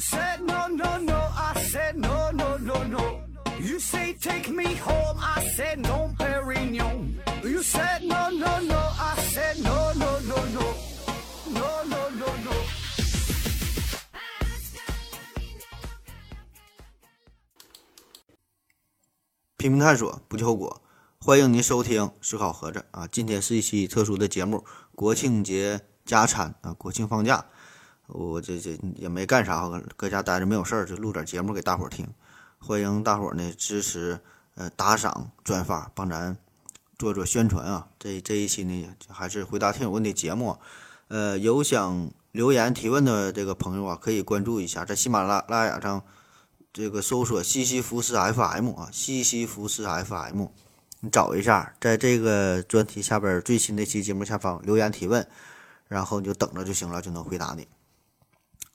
said no no no, I said no no no no. You say take me home, I said no, Perignon. You said no no no, I said no no no no, no no no no. 拼命探索，不计后果。欢迎您收听《思考盒子》啊！今天是一期特殊的节目，国庆节加餐啊！国庆放假，我这这也没干啥，搁家待着没有事儿，就录点节目给大伙儿听。欢迎大伙儿呢支持，呃，打赏、转发，帮咱做做宣传啊！这这一期呢，还是回答听友问的节目。呃，有想留言提问的这个朋友啊，可以关注一下，在喜马拉拉雅上这个搜索西西弗斯 FM 啊，西西弗斯 FM。你找一下，在这个专题下边最新的期节目下方留言提问，然后你就等着就行了，就能回答你。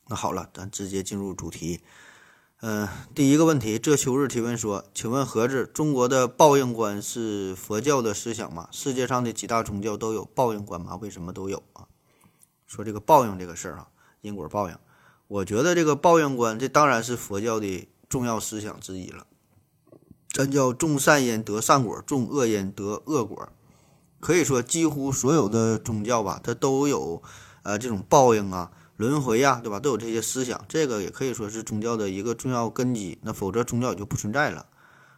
那好了，咱直接进入主题。嗯，第一个问题，这秋日提问说，请问盒子，中国的报应观是佛教的思想吗？世界上的几大宗教都有报应观吗？为什么都有啊？说这个报应这个事儿啊，因果报应，我觉得这个报应观，这当然是佛教的重要思想之一了。真叫种善因得善果，种恶因得恶果。可以说，几乎所有的宗教吧，它都有呃这种报应啊、轮回呀，对吧？都有这些思想。这个也可以说是宗教的一个重要根基。那否则宗教也就不存在了。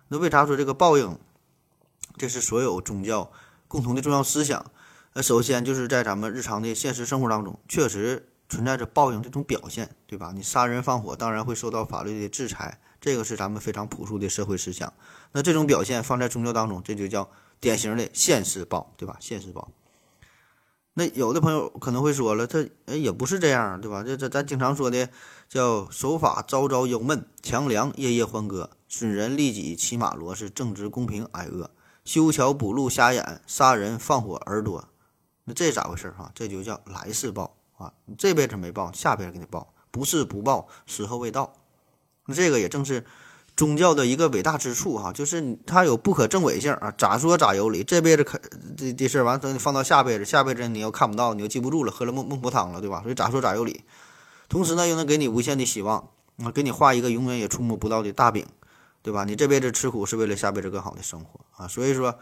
那为啥说这个报应，这是所有宗教共同的重要思想？那首先就是在咱们日常的现实生活当中，确实存在着报应这种表现，对吧？你杀人放火，当然会受到法律的制裁。这个是咱们非常朴素的社会思想，那这种表现放在宗教当中，这就叫典型的现世报，对吧？现世报。那有的朋友可能会说了，他哎也不是这样，对吧？这这咱经常说的叫守法朝朝忧闷，强梁夜夜欢歌，损人利己骑马骡，是正直公平挨饿，修桥补路瞎眼，杀人放火儿多。那这咋回事哈？这就叫来世报啊！你这辈子没报，下辈子给你报，不是不报，时候未到。那这个也正是宗教的一个伟大之处哈，就是它有不可证伪性啊，咋说咋有理。这辈子可这这事儿完，等你放到下辈子，下辈子你又看不到，你又记不住了，喝了孟孟婆汤了，对吧？所以咋说咋有理。同时呢，又能给你无限的希望啊，给你画一个永远也触摸不到的大饼，对吧？你这辈子吃苦是为了下辈子更好的生活啊。所以说，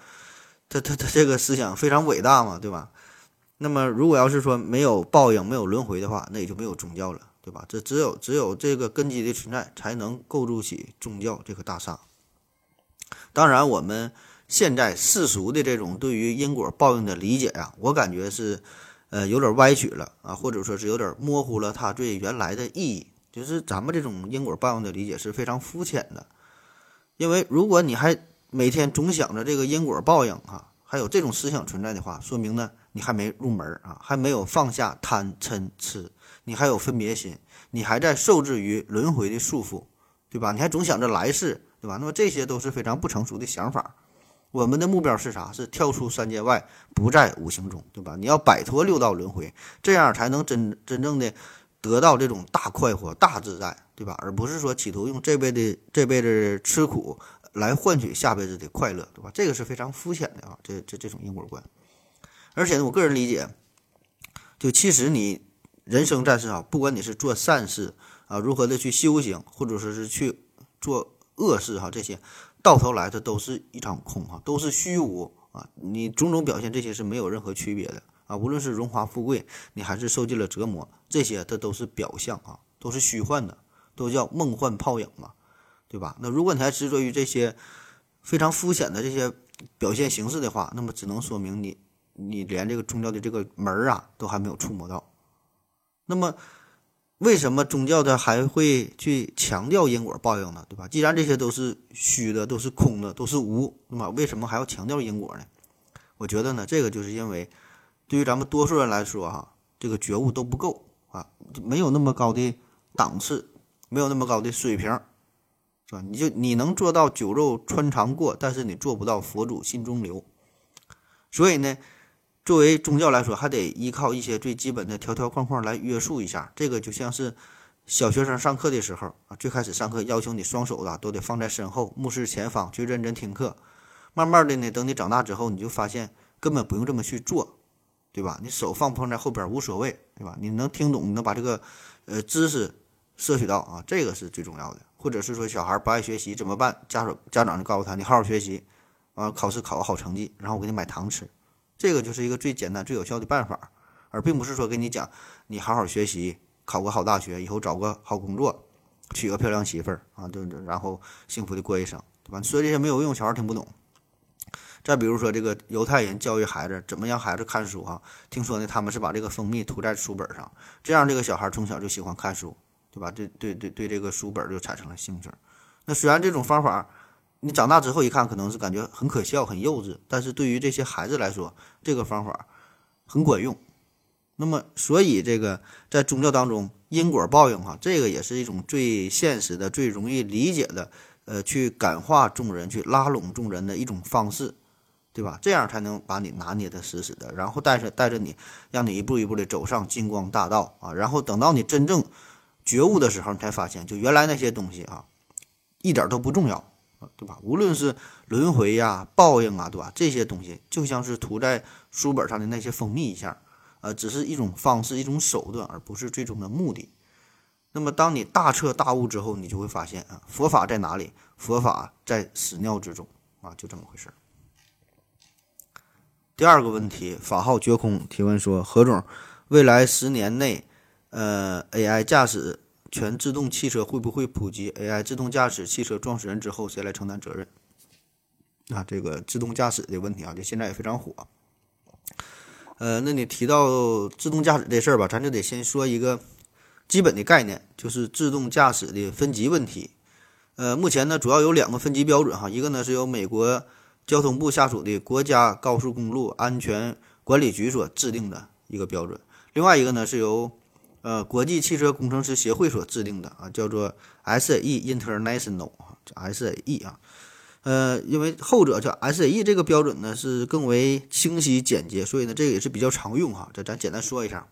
他他他这个思想非常伟大嘛，对吧？那么如果要是说没有报应、没有轮回的话，那也就没有宗教了。对吧？这只有只有这个根基的存在，才能构筑起宗教这个大厦。当然，我们现在世俗的这种对于因果报应的理解呀，我感觉是呃有点歪曲了啊，或者说是有点模糊了它最原来的意义。就是咱们这种因果报应的理解是非常肤浅的，因为如果你还每天总想着这个因果报应啊，还有这种思想存在的话，说明呢你还没入门啊，还没有放下贪嗔痴。你还有分别心，你还在受制于轮回的束缚，对吧？你还总想着来世，对吧？那么这些都是非常不成熟的想法。我们的目标是啥？是跳出三界外，不在五行中，对吧？你要摆脱六道轮回，这样才能真真正的得到这种大快活、大自在，对吧？而不是说企图用这辈子这辈子吃苦来换取下辈子的快乐，对吧？这个是非常肤浅的啊，这这这种因果观。而且呢，我个人理解，就其实你。人生在世啊，不管你是做善事啊，如何的去修行，或者说是去做恶事哈，这些到头来它都是一场空哈，都是虚无啊。你种种表现这些是没有任何区别的啊。无论是荣华富贵，你还是受尽了折磨，这些它都是表象啊，都是虚幻的，都叫梦幻泡影嘛，对吧？那如果你还执着于这些非常肤浅的这些表现形式的话，那么只能说明你你连这个宗教的这个门儿啊都还没有触摸到。那么，为什么宗教它还会去强调因果报应呢？对吧？既然这些都是虚的，都是空的，都是无，那么为什么还要强调因果呢？我觉得呢，这个就是因为，对于咱们多数人来说，哈，这个觉悟都不够啊，没有那么高的档次，没有那么高的水平，是吧？你就你能做到酒肉穿肠过，但是你做不到佛祖心中留，所以呢。作为宗教来说，还得依靠一些最基本的条条框框来约束一下。这个就像是小学生上课的时候啊，最开始上课要求你双手的都得放在身后，目视前方去认真听课。慢慢的呢，等你长大之后，你就发现根本不用这么去做，对吧？你手放不放在后边无所谓，对吧？你能听懂，你能把这个呃知识摄取到啊，这个是最重要的。或者是说小孩不爱学习怎么办？家长家长就告诉他，你好好学习，啊，考试考个好成绩，然后我给你买糖吃，这个就是一个最简单最有效的办法，而并不是说跟你讲，你好好学习，考个好大学，以后找个好工作，娶个漂亮媳妇儿啊，就然后幸福的过一生，对吧？说这些没有用，小孩听不懂。再比如说这个犹太人教育孩子怎么让孩子看书哈，听说呢他们是把这个蜂蜜涂在书本上，这样这个小孩从小就喜欢看书。对吧？对对对对，这个书本就产生了兴趣。那虽然这种方法，你长大之后一看，可能是感觉很可笑、很幼稚，但是对于这些孩子来说，这个方法很管用。那么，所以这个在宗教当中，因果报应哈，这个也是一种最现实的、最容易理解的，呃，去感化众人、去拉拢众人的一种方式，对吧？这样才能把你拿捏的死死的，然后带着带着你，让你一步一步的走上金光大道啊。然后等到你真正。觉悟的时候，你才发现，就原来那些东西啊，一点都不重要，对吧？无论是轮回呀、报应啊，对吧？这些东西就像是涂在书本上的那些蜂蜜一样，呃，只是一种方式、一种手段，而不是最终的目的。那么，当你大彻大悟之后，你就会发现啊，佛法在哪里？佛法在屎尿之中啊，就这么回事。第二个问题，法号绝空提问说：何总，未来十年内？呃，AI 驾驶全自动汽车会不会普及？AI 自动驾驶汽车撞死人之后，谁来承担责任？啊，这个自动驾驶的问题啊，就现在也非常火。呃，那你提到自动驾驶这事儿吧，咱就得先说一个基本的概念，就是自动驾驶的分级问题。呃，目前呢，主要有两个分级标准哈，一个呢是由美国交通部下属的国家高速公路安全管理局所制定的一个标准，另外一个呢是由呃，国际汽车工程师协会所制定的啊，叫做 SAE International 啊，SAE 啊，呃，因为后者叫 SAE 这个标准呢是更为清晰简洁，所以呢这个也是比较常用哈。这咱简单说一下，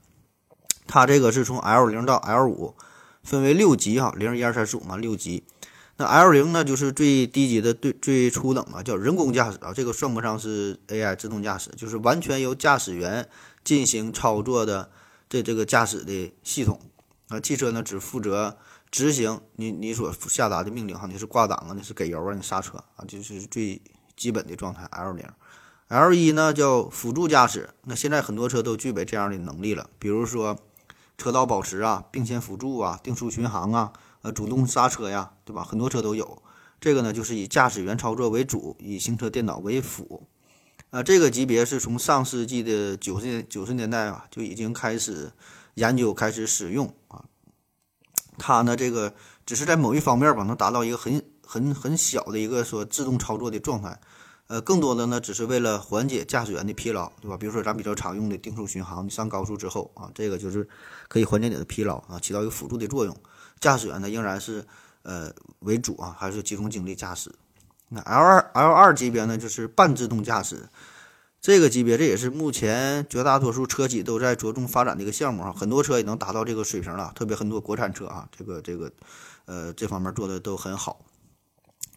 它这个是从 L 零到 L 五，分为六级哈，零一二三四五嘛，六级。那 L 零呢就是最低级的最最初等啊，叫人工驾驶啊，这个算不上是 AI 自动驾驶，就是完全由驾驶员进行操作的。这这个驾驶的系统啊，汽车呢只负责执行你你所下达的命令哈，你是挂档啊，你是给油啊，你刹车啊，就是最基本的状态。L 零，L 一呢叫辅助驾驶，那现在很多车都具备这样的能力了，比如说车道保持啊、并线辅助啊、定速巡航啊、呃主动刹车呀，对吧？很多车都有。这个呢就是以驾驶员操作为主，以行车电脑为辅。啊，这个级别是从上世纪的九十年九十年代啊就已经开始研究、开始使用啊。它呢，这个只是在某一方面吧，能达到一个很很很小的一个说自动操作的状态。呃，更多的呢，只是为了缓解驾驶员的疲劳，对吧？比如说咱比较常用的定速巡航，你上高速之后啊，这个就是可以缓解你的疲劳啊，起到一个辅助的作用。驾驶员呢，仍然是呃为主啊，还是集中精力驾驶。那 L 二 L 二级别呢，就是半自动驾驶，这个级别这也是目前绝大多数车企都在着重发展的一个项目啊，很多车也能达到这个水平了，特别很多国产车啊，这个这个，呃，这方面做的都很好。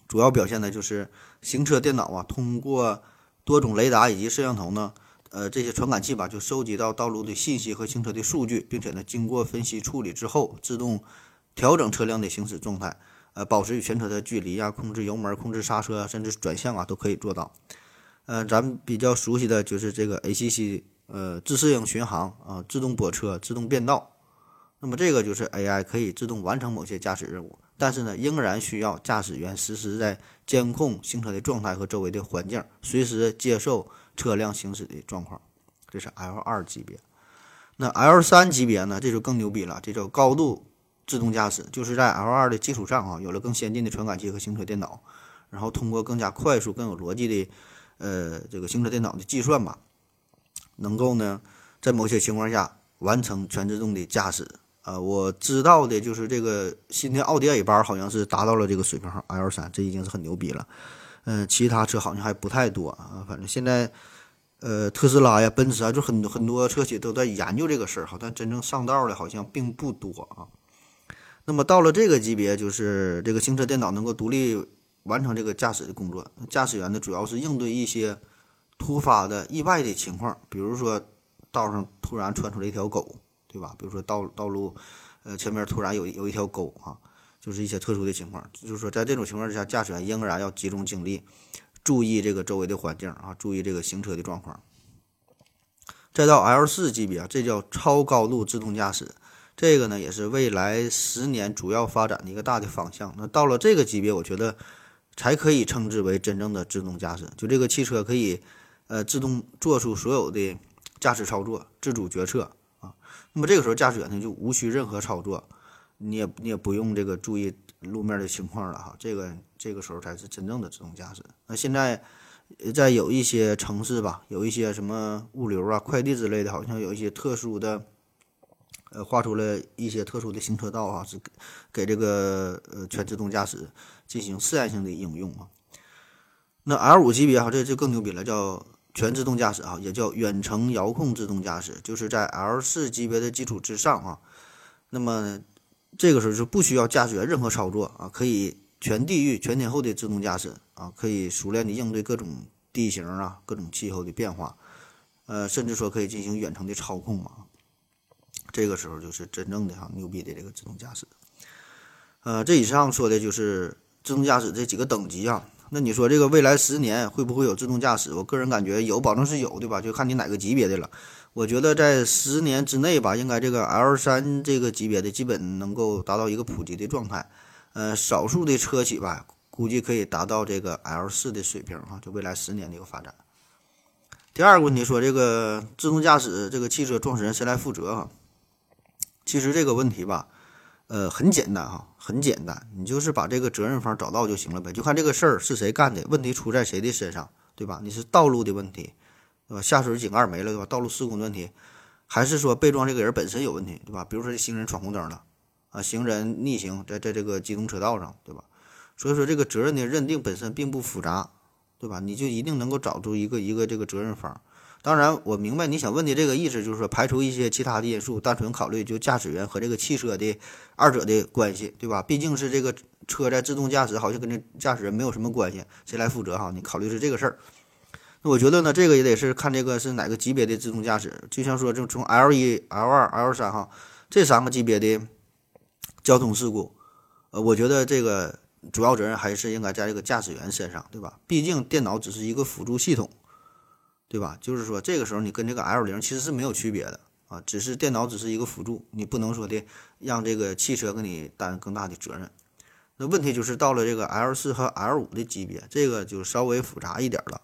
主要表现的就是行车电脑啊，通过多种雷达以及摄像头呢，呃，这些传感器吧，就收集到道路的信息和行车的数据，并且呢，经过分析处理之后，自动调整车辆的行驶状态。呃，保持与全车的距离呀，控制油门、控制刹车，甚至转向啊，都可以做到。呃，咱们比较熟悉的就是这个 ACC，呃，自适应巡航啊，自动泊车、自动变道。那么这个就是 AI 可以自动完成某些驾驶任务，但是呢，仍然需要驾驶员实时在监控行车的状态和周围的环境，随时接受车辆行驶的状况。这是 L 二级别。那 L 三级别呢？这就更牛逼了，这叫高度。自动驾驶就是在 L2 的基础上啊，有了更先进的传感器和行车电脑，然后通过更加快速、更有逻辑的呃这个行车电脑的计算吧，能够呢在某些情况下完成全自动的驾驶。呃，我知道的就是这个新的奥迪 A 八好像是达到了这个水平，L3 这已经是很牛逼了。嗯，其他车好像还不太多啊。反正现在呃特斯拉呀、奔驰啊，就很多很多车企都在研究这个事儿哈，但真正上道的好像并不多啊。那么到了这个级别，就是这个行车电脑能够独立完成这个驾驶的工作。驾驶员呢，主要是应对一些突发的意外的情况，比如说道上突然窜出来一条狗，对吧？比如说道道路，呃前面突然有有一条狗啊，就是一些特殊的情况，就是说在这种情况之下，驾驶员仍然要集中精力，注意这个周围的环境啊，注意这个行车的状况。再到 L 四级别，这叫超高度自动驾驶，这个呢也是未来十年主要发展的一个大的方向。那到了这个级别，我觉得才可以称之为真正的自动驾驶，就这个汽车可以呃自动做出所有的驾驶操作，自主决策啊。那么这个时候驾驶员呢就无需任何操作，你也你也不用这个注意路面的情况了哈。这个这个时候才是真正的自动驾驶。那现在。在有一些城市吧，有一些什么物流啊、快递之类的，好像有一些特殊的，呃，画出了一些特殊的行车道啊，是给这个呃全自动驾驶进行试验性的应用啊。那 L 五级别哈，这就更牛逼了，叫全自动驾驶啊，也叫远程遥控自动驾驶，就是在 L 四级别的基础之上啊。那么这个时候就不需要驾驶员任何操作啊，可以。全地域、全天候的自动驾驶啊，可以熟练的应对各种地形啊、各种气候的变化，呃，甚至说可以进行远程的操控嘛。这个时候就是真正的哈牛逼的这个自动驾驶。呃，这以上说的就是自动驾驶这几个等级啊。那你说这个未来十年会不会有自动驾驶？我个人感觉有，保证是有对吧，就看你哪个级别的了。我觉得在十年之内吧，应该这个 L 三这个级别的基本能够达到一个普及的状态。呃，少数的车企吧，估计可以达到这个 L 四的水平哈，就未来十年的一个发展。第二个问题说，这个自动驾驶这个汽车创始人谁来负责哈？其实这个问题吧，呃，很简单哈，很简单，你就是把这个责任方找到就行了呗，就看这个事儿是谁干的，问题出在谁的身上，对吧？你是道路的问题，对吧？下水井盖没了，对吧？道路施工的问题，还是说被撞这个人本身有问题，对吧？比如说这行人闯红灯了。啊，行人逆行在在这个机动车道上，对吧？所以说这个责任的认定本身并不复杂，对吧？你就一定能够找出一个一个这个责任方。当然，我明白你想问的这个意思，就是说排除一些其他的因素，单纯考虑就驾驶员和这个汽车的二者的关系，对吧？毕竟是这个车在自动驾驶，好像跟这驾驶人没有什么关系，谁来负责哈？你考虑是这个事儿。那我觉得呢，这个也得是看这个是哪个级别的自动驾驶，就像说就从 L 一、L 二、L 三哈这三个级别的。交通事故，呃，我觉得这个主要责任还是应该在这个驾驶员身上，对吧？毕竟电脑只是一个辅助系统，对吧？就是说，这个时候你跟这个 L 零其实是没有区别的啊，只是电脑只是一个辅助，你不能说的让这个汽车给你担更大的责任。那问题就是到了这个 L 四和 L 五的级别，这个就稍微复杂一点了。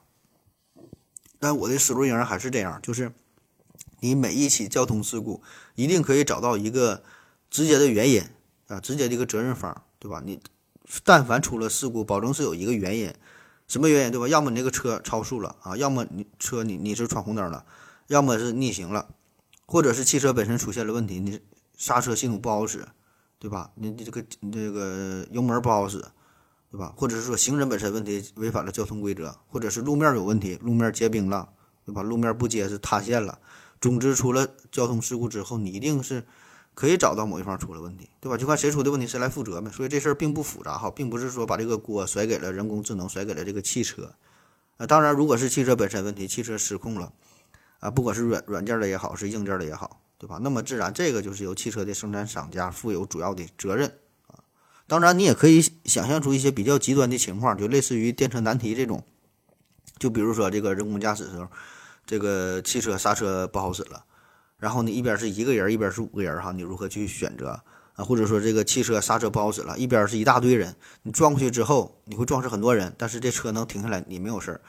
但我的思路仍然还是这样，就是你每一起交通事故一定可以找到一个直接的原因。啊，直接的一个责任方，对吧？你但凡出了事故，保证是有一个原因，什么原因，对吧？要么你那个车超速了啊，要么你车你你是闯红灯了，要么是逆行了，或者是汽车本身出现了问题，你刹车系统不好使，对吧？你你这个这个油门不好使，对吧？或者是说行人本身问题违反了交通规则，或者是路面有问题，路面结冰了，对吧？路面不结实塌陷了，总之出了交通事故之后，你一定是。可以找到某一方出了问题，对吧？就看谁出的问题，谁来负责呗。所以这事儿并不复杂哈，并不是说把这个锅甩给了人工智能，甩给了这个汽车。啊，当然，如果是汽车本身问题，汽车失控了，啊，不管是软软件的也好，是硬件的也好，对吧？那么自然这个就是由汽车的生产厂家负有主要的责任啊。当然，你也可以想象出一些比较极端的情况，就类似于电车难题这种，就比如说这个人工驾驶的时候，这个汽车刹车不好使了。然后你一边是一个人，一边是五个人，哈，你如何去选择啊？或者说这个汽车刹车不好使了，一边是一大堆人，你撞过去之后，你会撞死很多人，但是这车能停下来，你没有事儿。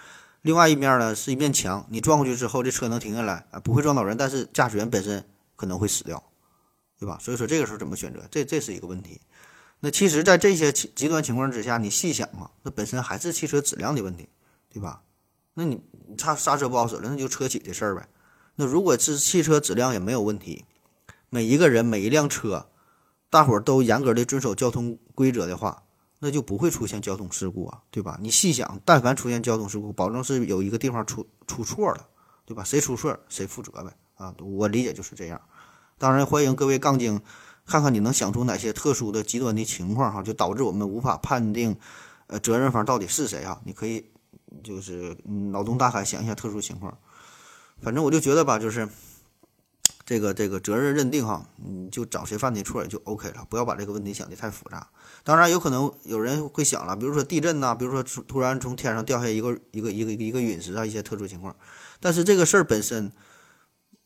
另外一面呢是一面墙，你撞过去之后，这车能停下来啊，不会撞到人，但是驾驶员本身可能会死掉，对吧？所以说这个时候怎么选择，这这是一个问题。那其实，在这些极端情况之下，你细想啊，那本身还是汽车质量的问题，对吧？那你刹刹车不好使了，那就车企的事儿呗。那如果是汽车质量也没有问题，每一个人每一辆车，大伙儿都严格的遵守交通规则的话，那就不会出现交通事故啊，对吧？你细想，但凡出现交通事故，保证是有一个地方出出错了，对吧？谁出错谁负责呗，啊，我理解就是这样。当然，欢迎各位杠精，看看你能想出哪些特殊的极端的情况哈，就导致我们无法判定，呃，责任方到底是谁啊？你可以就是脑洞大开想一下特殊情况。反正我就觉得吧，就是这个这个责任认定哈，你就找谁犯的错就 OK 了，不要把这个问题想的太复杂。当然，有可能有人会想了，比如说地震呐，比如说突然从天上掉下一个一个一个一个陨石啊，一些特殊情况。但是这个事儿本身，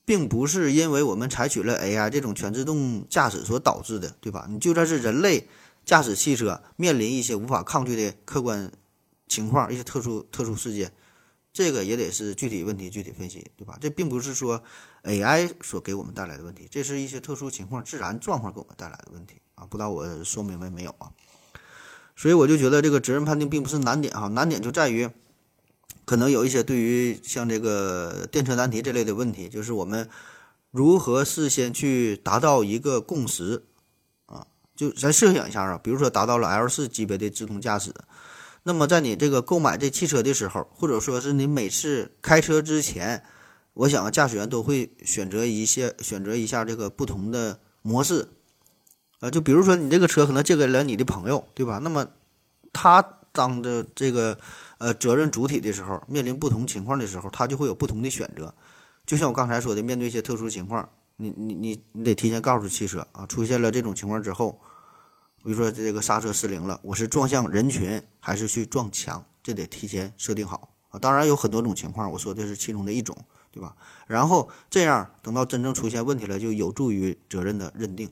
并不是因为我们采取了 AI 这种全自动驾驶所导致的，对吧？你就算是人类驾驶汽车面临一些无法抗拒的客观情况，一些特殊特殊事件。这个也得是具体问题具体分析，对吧？这并不是说 AI 所给我们带来的问题，这是一些特殊情况、自然状况给我们带来的问题啊！不知道我说明白没有啊？所以我就觉得这个责任判定并不是难点哈，难点就在于可能有一些对于像这个电车难题这类的问题，就是我们如何事先去达到一个共识啊？就咱设想一下啊，比如说达到了 L 四级别的自动驾驶。那么，在你这个购买这汽车的时候，或者说是你每次开车之前，我想驾驶员都会选择一些选择一下这个不同的模式，啊，就比如说你这个车可能借给了你的朋友，对吧？那么他当着这个呃责任主体的时候，面临不同情况的时候，他就会有不同的选择。就像我刚才说的，面对一些特殊情况，你你你你得提前告诉汽车啊，出现了这种情况之后。比如说这个刹车失灵了，我是撞向人群还是去撞墙？这得提前设定好啊。当然有很多种情况，我说的是其中的一种，对吧？然后这样等到真正出现问题了，就有助于责任的认定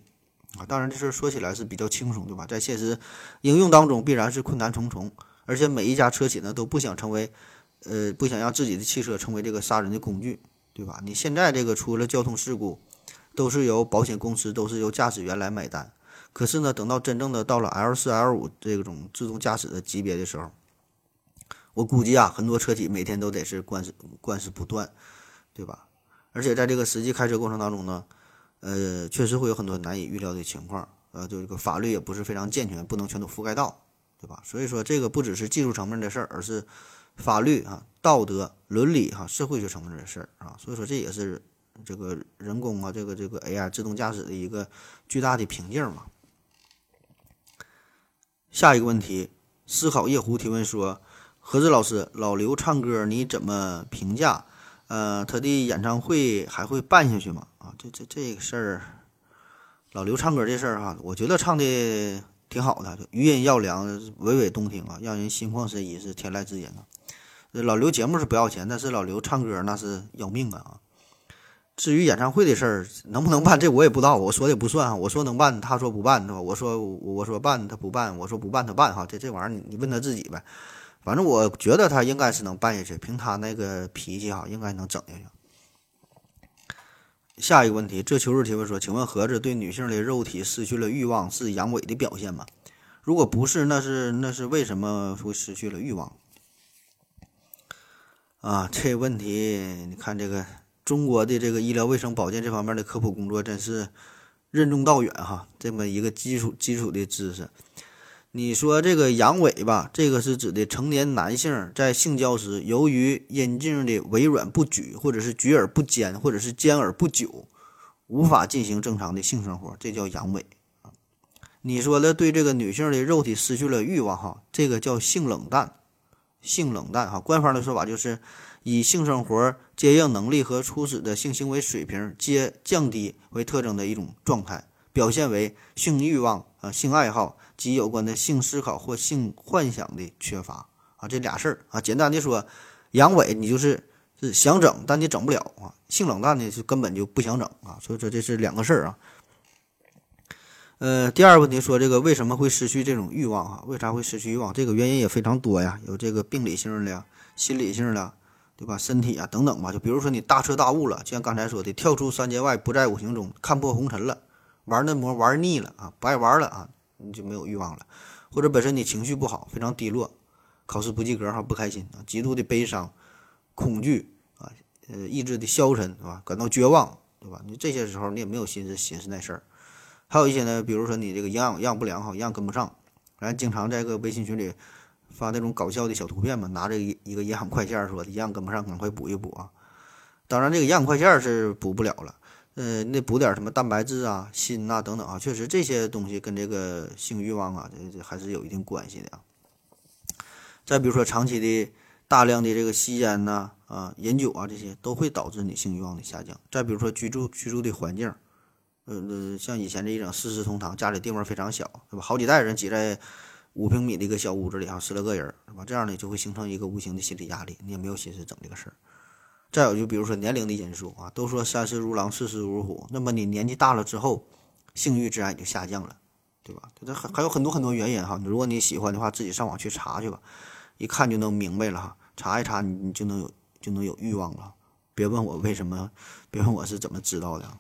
啊。当然这事儿说起来是比较轻松，对吧？在现实应用当中必然是困难重重，而且每一家车企呢都不想成为，呃，不想让自己的汽车成为这个杀人的工具，对吧？你现在这个出了交通事故，都是由保险公司，都是由驾驶员来买单。可是呢，等到真正的到了 L 四、L 五这种自动驾驶的级别的时候，我估计啊，很多车企每天都得是官司官司不断，对吧？而且在这个实际开车过程当中呢，呃，确实会有很多难以预料的情况，呃，就这个法律也不是非常健全，不能全都覆盖到，对吧？所以说，这个不只是技术层面的事儿，而是法律啊、道德、伦理哈、社会学层面的事儿啊。所以说，这也是这个人工啊，这个这个 AI 自动驾驶的一个巨大的瓶颈嘛。下一个问题，思考夜壶提问说：“何志老师，老刘唱歌你怎么评价？呃，他的演唱会还会办下去吗？啊，这这这个事儿，老刘唱歌这事儿哈，我觉得唱的挺好的，余音绕梁，娓娓动听啊，让人心旷神怡，是天籁之音啊。老刘节目是不要钱，但是老刘唱歌那是要命啊啊！”至于演唱会的事儿能不能办，这我也不知道。我说的不算哈，我说能办，他说不办，对吧？我说我说办，他不办；我说不办，他办哈。这这玩意儿你问他自己呗。反正我觉得他应该是能办下去，凭他那个脾气哈，应该能整下去。下一个问题，这求助提问说：“请问盒子对女性的肉体失去了欲望是阳痿的表现吗？如果不是，那是那是为什么会失去了欲望？”啊，这问题你看这个。中国的这个医疗卫生保健这方面的科普工作真是任重道远哈，这么一个基础基础的知识。你说这个阳痿吧，这个是指的成年男性在性交时，由于阴茎的微软不举，或者是举而不坚，或者是坚而不久，无法进行正常的性生活，这叫阳痿啊。你说的对这个女性的肉体失去了欲望哈，这个叫性冷淡，性冷淡哈。官方的说法就是。以性生活接应能力和初始的性行为水平皆降低为特征的一种状态，表现为性欲望啊、性爱好及有关的性思考或性幻想的缺乏啊，这俩事儿啊，简单的说，阳痿你就是是想整，但你整不了啊；性冷淡呢是根本就不想整啊，所以说这是两个事儿啊。呃，第二个问题说这个为什么会失去这种欲望啊？为啥会失去欲望？这个原因也非常多呀，有这个病理性的、心理性的。对吧？身体啊，等等吧。就比如说你大彻大悟了，就像刚才说的，跳出三界外，不在五行中，看破红尘了，玩那魔玩腻了啊，不爱玩了啊，你就没有欲望了。或者本身你情绪不好，非常低落，考试不及格哈，不开心啊，极度的悲伤、恐惧啊，呃，意志的消沉，是吧？感到绝望，对吧？你这些时候你也没有心思寻思那事儿。还有一些呢，比如说你这个营养营养不良哈，营养跟不上，咱经常在个微信群里。发那种搞笑的小图片嘛，拿着一一个营养快线说营养跟不上，赶快补一补啊！当然，这个营养快线是补不了了，呃，那补点什么蛋白质啊、锌呐等等啊，确实这些东西跟这个性欲望啊，这这还是有一定关系的啊。再比如说长期的大量的这个吸烟呐、啊、饮酒啊这些都会导致你性欲望的下降。再比如说居住居住的环境，呃呃，像以前这一种四世同堂，家里地方非常小，对吧？好几代人挤在五平米的一个小屋子里啊，十来个人，是吧？这样呢就会形成一个无形的心理压力，你也没有心思整这个事儿。再有就比如说年龄的因素啊，都说三十如狼，四十如虎，那么你年纪大了之后，性欲自然也就下降了，对吧？这还还有很多很多原因哈。如果你喜欢的话，自己上网去查去吧，一看就能明白了哈。查一查你你就能有就能有欲望了。别问我为什么，别问我是怎么知道的。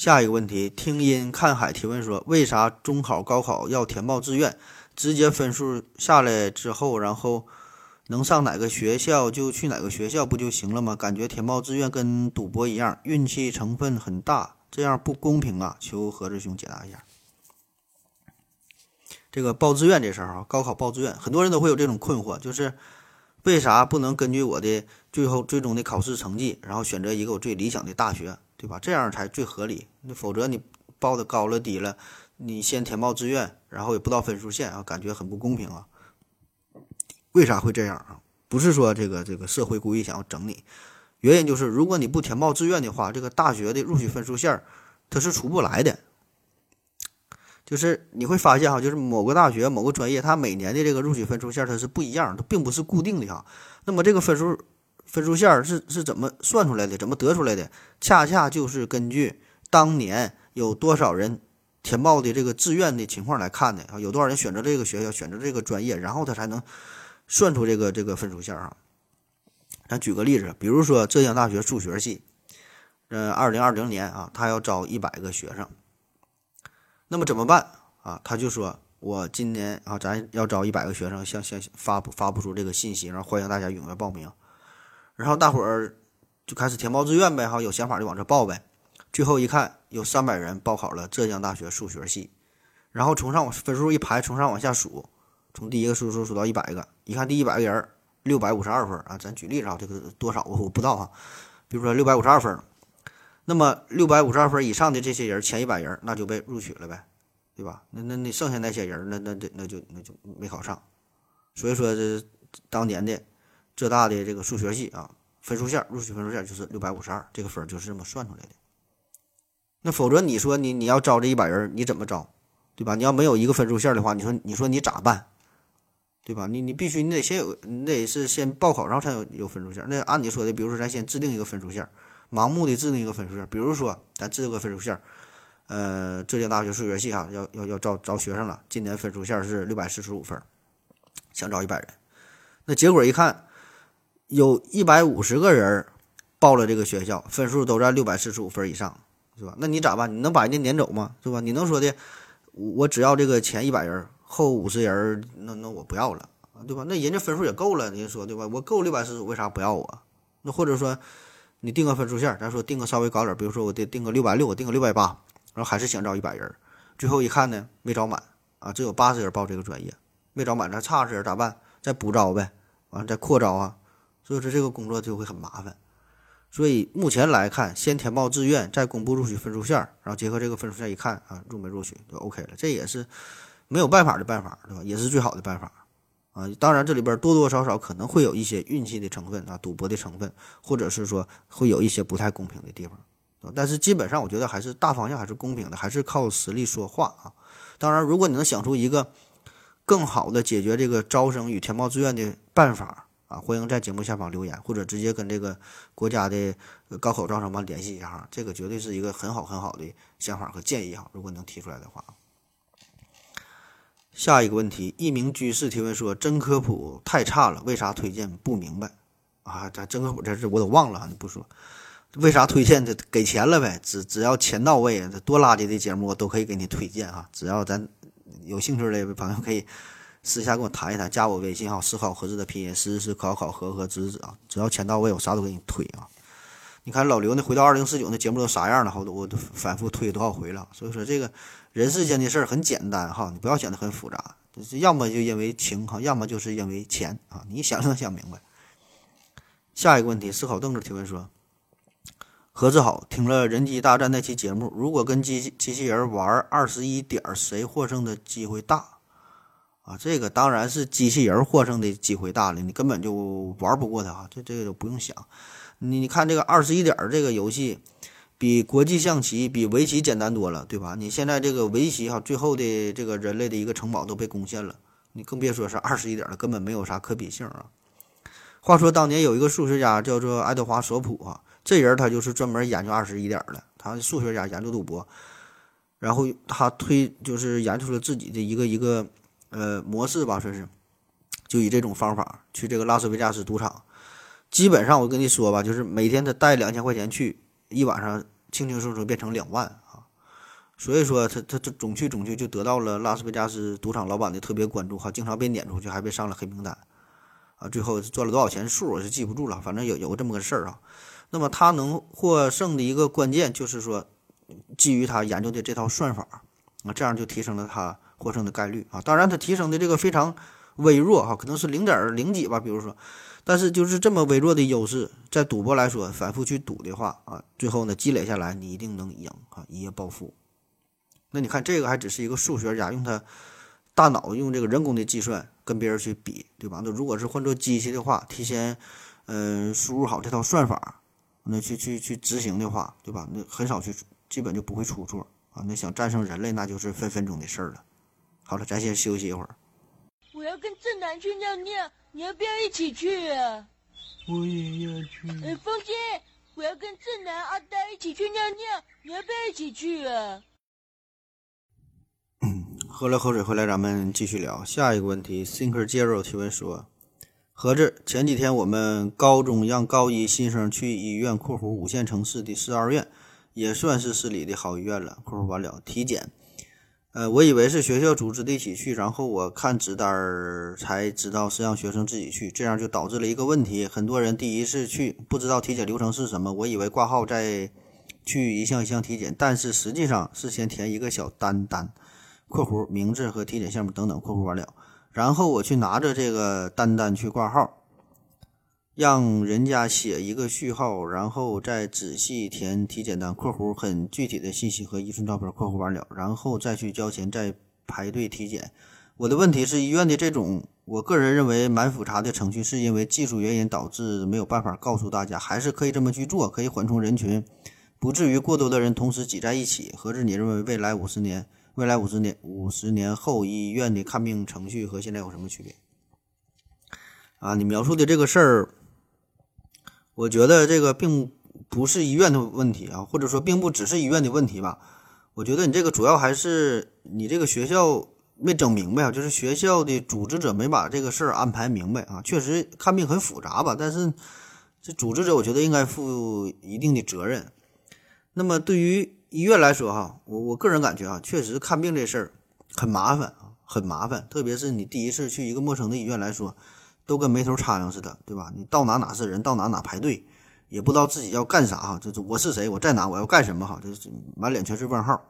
下一个问题，听音看海提问说，为啥中考、高考要填报志愿？直接分数下来之后，然后能上哪个学校就去哪个学校不就行了吗？感觉填报志愿跟赌博一样，运气成分很大，这样不公平啊！求何志兄解答一下。这个报志愿这事儿啊，高考报志愿，很多人都会有这种困惑，就是为啥不能根据我的最后最终的考试成绩，然后选择一个我最理想的大学，对吧？这样才最合理。那否则你报的高了低了，你先填报志愿，然后也不到分数线啊，感觉很不公平啊。为啥会这样啊？不是说这个这个社会故意想要整你，原因就是如果你不填报志愿的话，这个大学的录取分数线它是出不来的。就是你会发现哈，就是某个大学某个专业，它每年的这个录取分数线它是不一样，它并不是固定的哈。那么这个分数分数线是是怎么算出来的？怎么得出来的？恰恰就是根据当年有多少人填报的这个志愿的情况来看的啊，有多少人选择这个学校，选择这个专业，然后他才能算出这个这个分数线啊。咱举个例子，比如说浙江大学数学系，呃，二零二零年啊，他要招一百个学生。那么怎么办啊？他就说，我今年啊，咱要招一百个学生，向向发布发布出这个信息，然后欢迎大家踊跃报名。然后大伙儿就开始填报志愿呗，哈，有想法就往这报呗。最后一看，有三百人报考了浙江大学数学系。然后从上往分数一排，从上往下数，从第一个数数数到一百个，一看第一百个人六百五十二分啊，咱举例子啊，这个多少我我不知道啊。比如说六百五十二分。那么六百五十二分以上的这些人，前一百人那就被录取了呗，对吧？那那那剩下那些人，那那那那就那就没考上。所以说，这当年的浙大的这个数学系啊，分数线录取分数线就是六百五十二，这个分就是这么算出来的。那否则你说你你要招这一百人，你怎么招，对吧？你要没有一个分数线的话，你说你说你咋办，对吧？你你必须你得先有，你得是先报考上才有有分数线。那按你说的，比如说咱先制定一个分数线。盲目的制定一个分数线，比如说咱制定个分数线，呃，浙江大学数学系哈要要要招招学生了，今年分数线是六百四十五分，想招一百人，那结果一看，有一百五十个人报了这个学校，分数都在六百四十五分以上，是吧？那你咋办？你能把人家撵走吗？是吧？你能说的，我只要这个前一百人，后五十人，那那我不要了，对吧？那人家分数也够了，您说对吧？我够六百四十五，为啥不要我？那或者说？你定个分数线，咱说定个稍微高点，比如说我得定个六百六，我定个六百八，然后还是想招一百人，最后一看呢，没招满啊，只有八十人报这个专业，没招满，那差十人咋办？再补招呗，完了再扩招啊，所以说这个工作就会很麻烦。所以目前来看，先填报志愿，再公布录取分数线，然后结合这个分数线一看啊，入没录取就 OK 了，这也是没有办法的办法，对吧？也是最好的办法。啊，当然这里边多多少少可能会有一些运气的成分啊，赌博的成分，或者是说会有一些不太公平的地方，但是基本上我觉得还是大方向还是公平的，还是靠实力说话啊。当然，如果你能想出一个更好的解决这个招生与填报志愿的办法啊，欢迎在节目下方留言，或者直接跟这个国家的高考招生办联系一下哈，这个绝对是一个很好很好的想法和建议哈，如果能提出来的话。下一个问题，一名居士提问说：“真科普太差了，为啥推荐不明白？”啊，咱真科普这事我都忘了，你不说，为啥推荐？这给钱了呗，只只要钱到位，这多垃圾的节目我都可以给你推荐啊。只要咱有兴趣的朋友可以私下跟我谈一谈，加我微信哈，思考合适的拼音，思思考考合合知知啊，只要钱到位，我啥都给你推啊。你看老刘那回到二零四九那节目都啥样了，好多我都反复推多少回了，所以说这个。人世间的事儿很简单哈，你不要想的很复杂，就是要么就因为情哈，要么就是因为钱啊，你想就能想明白。下一个问题，思考凳子提问说：何志好，听了人机大战那期节目，如果跟机机器人玩二十一点，谁获胜的机会大？啊，这个当然是机器人获胜的机会大了，你根本就玩不过他啊，这这个就不用想。你你看这个二十一点这个游戏，比国际象棋、比围棋简单多了，对吧？你现在这个围棋哈，最后的这个人类的一个城堡都被攻陷了，你更别说是二十一点了，根本没有啥可比性啊。话说当年有一个数学家叫做爱德华索普啊，这人他就是专门研究二十一点的，他数学家研究赌博。然后他推就是研究出了自己的一个一个呃模式吧，说是就以这种方法去这个拉斯维加斯赌场，基本上我跟你说吧，就是每天他带两千块钱去，一晚上轻轻松松变成两万啊，所以说他他他总去总去就得到了拉斯维加斯赌场老板的特别关注哈，经常被撵出去，还被上了黑名单啊，最后赚了多少钱数我是记不住了，反正有有这么个事儿啊。那么他能获胜的一个关键就是说。基于他研究的这套算法啊，这样就提升了他获胜的概率啊。当然，他提升的这个非常微弱哈，可能是零点零几吧，比如说，但是就是这么微弱的优势，在赌博来说，反复去赌的话啊，最后呢积累下来，你一定能赢啊，一夜暴富。那你看这个还只是一个数学家用他大脑用这个人工的计算跟别人去比，对吧？那如果是换做机器的话，提前嗯输入好这套算法，那去去去执行的话，对吧？那很少去。基本就不会出错啊！那想战胜人类，那就是分分钟的事儿了。好了，咱先休息一会儿。我要跟正南去尿尿，你要不要一起去啊？我也要去。哎，风姐，我要跟正南、阿呆一起去尿尿，你要不要一起去啊？喝了口水回来，咱们继续聊下一个问题。Thinker Zero 提问说：合子前几天我们高中让高一新生去医院（括弧五线城市的市二院）。也算是市里的好医院了。括弧完了，体检。呃，我以为是学校组织的一起去，然后我看纸单儿才知道是让学生自己去，这样就导致了一个问题：很多人第一次去不知道体检流程是什么。我以为挂号再去一项一项体检，但是实际上是先填一个小单单（括弧名字和体检项目等等）。括弧完了，然后我去拿着这个单单去挂号。让人家写一个序号，然后再仔细填体检单（括弧很具体的信息和一寸照片）（括弧完了），然后再去交钱，再排队体检。我的问题是，医院的这种我个人认为蛮复杂的程序，是因为技术原因导致没有办法告诉大家，还是可以这么去做，可以缓冲人群，不至于过多的人同时挤在一起。何止你认为未来五十年，未来五十年五十年后医院的看病程序和现在有什么区别？啊，你描述的这个事儿。我觉得这个并不是医院的问题啊，或者说并不只是医院的问题吧。我觉得你这个主要还是你这个学校没整明白啊，就是学校的组织者没把这个事儿安排明白啊。确实看病很复杂吧，但是这组织者我觉得应该负一定的责任。那么对于医院来说哈，我我个人感觉啊，确实看病这事儿很麻烦啊，很麻烦，特别是你第一次去一个陌生的医院来说。都跟没头苍蝇似的，对吧？你到哪哪是人，到哪哪排队，也不知道自己要干啥哈。就是我是谁，我在哪，我要干什么哈？就是满脸全是问号。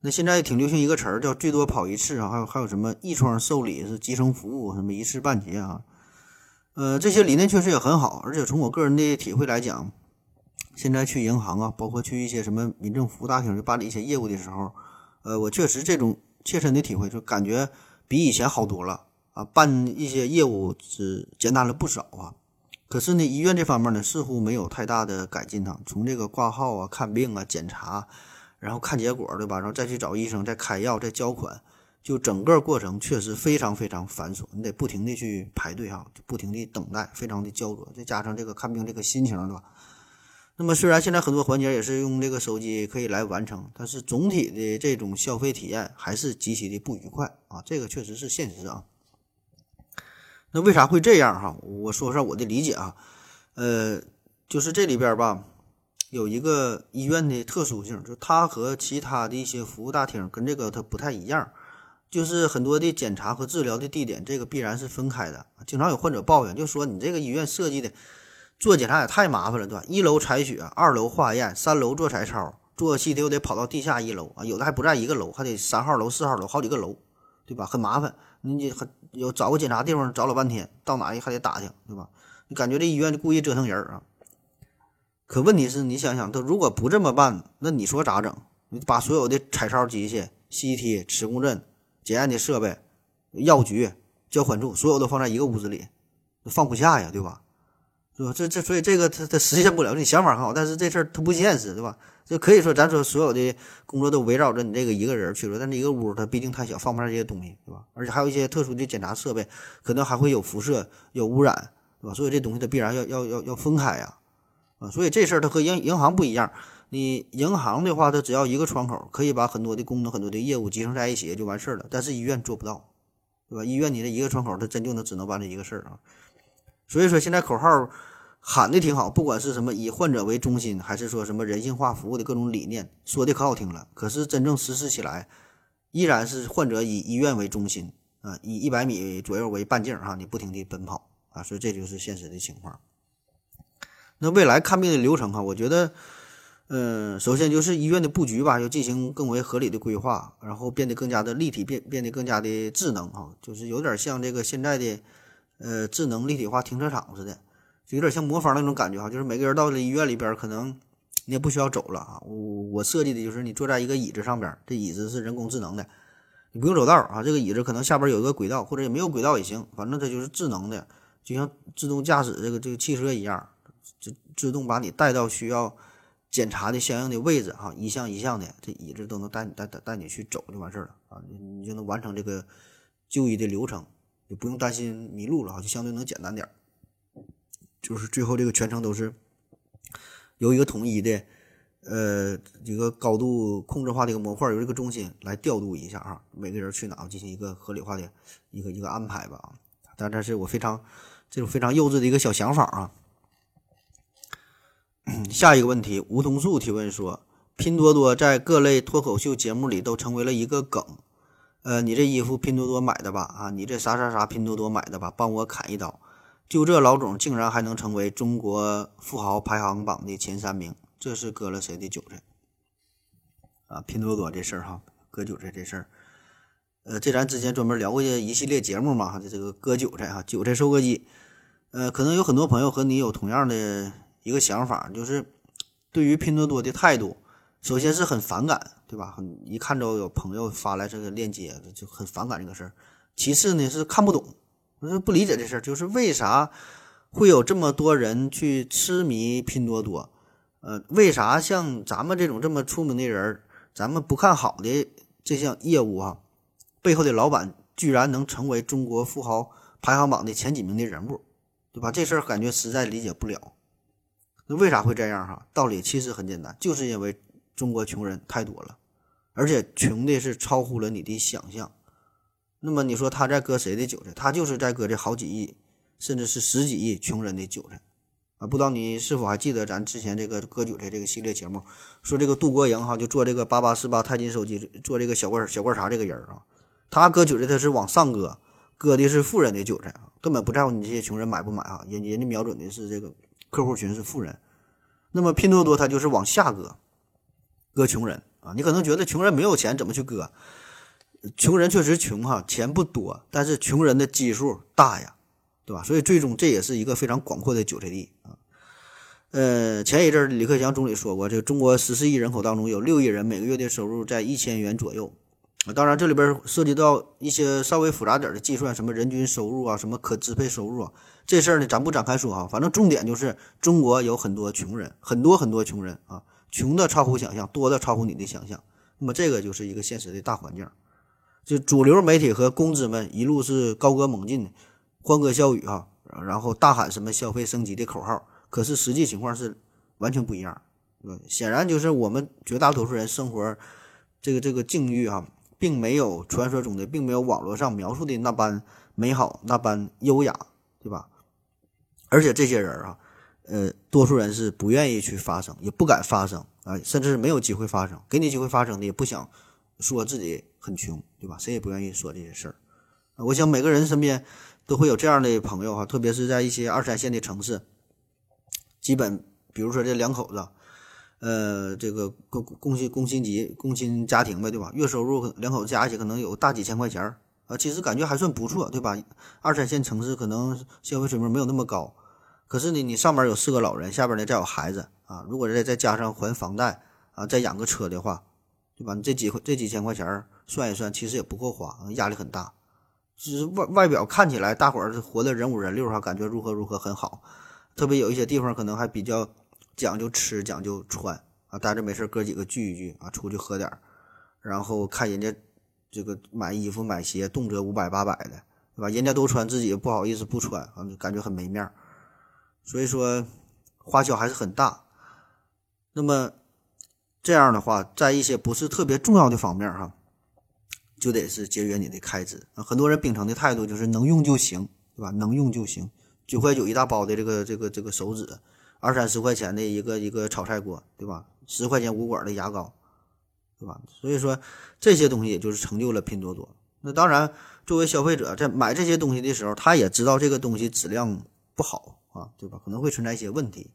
那现在挺流行一个词儿叫“最多跑一次”啊，还有还有什么“一窗受理”是集成服务，什么一次半结啊？呃，这些理念确实也很好，而且从我个人的体会来讲，现在去银行啊，包括去一些什么民政服务大厅去办理一些业务的时候，呃，我确实这种切身的体会，就感觉比以前好多了。啊，办一些业务是简单了不少啊，可是呢，医院这方面呢，似乎没有太大的改进呢。从这个挂号啊、看病啊、检查，然后看结果，对吧？然后再去找医生、再开药、再交款，就整个过程确实非常非常繁琐，你得不停的去排队哈，不停的等待，非常的焦灼。再加上这个看病这个心情，对吧？那么虽然现在很多环节也是用这个手机可以来完成，但是总体的这种消费体验还是极其的不愉快啊，这个确实是现实啊。那为啥会这样哈？我说说我的理解啊，呃，就是这里边吧，有一个医院的特殊性，就它和其他的一些服务大厅跟这个它不太一样，就是很多的检查和治疗的地点，这个必然是分开的。经常有患者抱怨，就说你这个医院设计的做检查也太麻烦了，对吧？一楼采血，二楼化验，三楼做彩超，做 CT 又得跑到地下一楼啊，有的还不在一个楼，还得三号楼、四号楼好几个楼，对吧？很麻烦。你还有找个检查地方找老半天，到哪还得打听，对吧？你感觉这医院就故意折腾人啊？可问题是你想想，他如果不这么办，那你说咋整？你把所有的彩超机器、CT、磁共振检验的设备，药局、交款处，所有都放在一个屋子里，放不下呀，对吧？是吧？这这所以这个他他实现不了，你想法很好，但是这事儿他不现实，对吧？就可以说咱说所有的工作都围绕着你这个一个人去做，但这一个屋它毕竟太小，放不下这些东西，对吧？而且还有一些特殊的检查设备，可能还会有辐射、有污染，对吧？所以这东西它必然要要要要分开呀，啊，所以这事儿它和银银行不一样。你银行的话，它只要一个窗口，可以把很多的功能、很多的业务集成在一起就完事儿了。但是医院做不到，对吧？医院你这一个窗口，它真就能只能办这一个事儿啊。所以说现在口号。喊的挺好，不管是什么以患者为中心，还是说什么人性化服务的各种理念，说的可好听了。可是真正实施起来，依然是患者以医院为中心啊，以一百米左右为半径哈，你不停地奔跑啊，所以这就是现实的情况。那未来看病的流程哈，我觉得，嗯，首先就是医院的布局吧，要进行更为合理的规划，然后变得更加的立体，变变得更加的智能哈，就是有点像这个现在的呃智能立体化停车场似的。就有点像魔方那种感觉哈，就是每个人到了医院里边，可能你也不需要走了啊。我我设计的就是你坐在一个椅子上边，这椅子是人工智能的，你不用走道啊。这个椅子可能下边有一个轨道，或者也没有轨道也行，反正它就是智能的，就像自动驾驶这个这个汽车一样，就自动把你带到需要检查的相应的位置哈，一项一项的，这椅子都能带你带带带你去走就完事儿了啊，你你就能完成这个就医的流程，也不用担心迷路了哈，就相对能简单点儿。就是最后这个全程都是由一个统一的，呃，一个高度控制化的一个模块，由这个中心来调度一下啊，每个人去哪进行一个合理化的一个一个安排吧啊。但这是我非常这种非常幼稚的一个小想法啊。下一个问题，梧桐树提问说：拼多多在各类脱口秀节目里都成为了一个梗，呃，你这衣服拼多多买的吧？啊，你这啥啥啥拼多多买的吧？帮我砍一刀。就这老总竟然还能成为中国富豪排行榜的前三名，这是割了谁的韭菜啊？拼多多这事儿哈，割韭菜这事儿，呃，这咱之前专门聊过一系列节目嘛哈，这个割韭菜哈，韭菜收割机，呃，可能有很多朋友和你有同样的一个想法，就是对于拼多多的态度，首先是很反感，对吧？很一看着有朋友发来这个链接，就很反感这个事儿。其次呢是看不懂。我是不理解这事儿，就是为啥会有这么多人去痴迷拼多多？呃，为啥像咱们这种这么出名的人，咱们不看好的这项业务啊，背后的老板居然能成为中国富豪排行榜的前几名的人物，对吧？这事儿感觉实在理解不了。那为啥会这样？哈，道理其实很简单，就是因为中国穷人太多了，而且穷的是超乎了你的想象。那么你说他在割谁的韭菜？他就是在割这好几亿，甚至是十几亿穷人的韭菜啊！不知道你是否还记得咱之前这个割韭菜这个系列节目，说这个杜国营哈就做这个八八四八钛金手机，做这个小罐小罐茶这个人啊，他割韭菜他是往上割，割的是富人的韭菜啊，根本不在乎你这些穷人买不买啊，人人家瞄准的是这个客户群是富人。那么拼多多他就是往下割，割穷人啊！你可能觉得穷人没有钱怎么去割？穷人确实穷哈，钱不多，但是穷人的基数大呀，对吧？所以最终这也是一个非常广阔的韭菜地啊。呃，前一阵李克强总理说过，这个中国十四亿人口当中有六亿人每个月的收入在一千元左右啊。当然这里边涉及到一些稍微复杂点的计算，什么人均收入啊，什么可支配收入啊，这事儿呢咱不展开说哈。反正重点就是中国有很多穷人，很多很多穷人啊，穷的超乎想象，多的超乎你的想象。那么这个就是一个现实的大环境。就主流媒体和公知们一路是高歌猛进，欢歌笑语哈，然后大喊什么消费升级的口号，可是实际情况是完全不一样，对吧？显然就是我们绝大多数人生活这个这个境遇哈，并没有传说中的，并没有网络上描述的那般美好，那般优雅，对吧？而且这些人啊，呃，多数人是不愿意去发声，也不敢发声啊，甚至是没有机会发声，给你机会发声的也不想说自己。很穷，对吧？谁也不愿意说这些事儿。我想每个人身边都会有这样的朋友哈，特别是在一些二三线的城市，基本比如说这两口子，呃，这个工工薪工薪级工薪家庭呗，对吧？月收入两口子加一起可能有大几千块钱儿啊，其实感觉还算不错，对吧？二三线城市可能消费水平没有那么高，可是呢，你上边有四个老人，下边呢再有孩子啊，如果再再加上还房贷啊，再养个车的话，对吧？你这几块这几千块钱。算一算，其实也不够花，压力很大。只是外外表看起来大伙儿活的人五人六哈，感觉如何如何很好，特别有一些地方可能还比较讲究吃讲究穿啊，待着没事哥几个聚一聚啊，出去喝点儿，然后看人家这个买衣服买鞋动辄五百八百的，对吧？人家都穿，自己不好意思不穿啊，感觉很没面儿，所以说花销还是很大。那么这样的话，在一些不是特别重要的方面哈。就得是节约你的开支！很多人秉承的态度就是能用就行，对吧？能用就行。九块九一大包的这个这个这个手纸，二三十块钱的一个一个炒菜锅，对吧？十块钱五管的牙膏，对吧？所以说这些东西也就是成就了拼多多。那当然，作为消费者在买这些东西的时候，他也知道这个东西质量不好啊，对吧？可能会存在一些问题，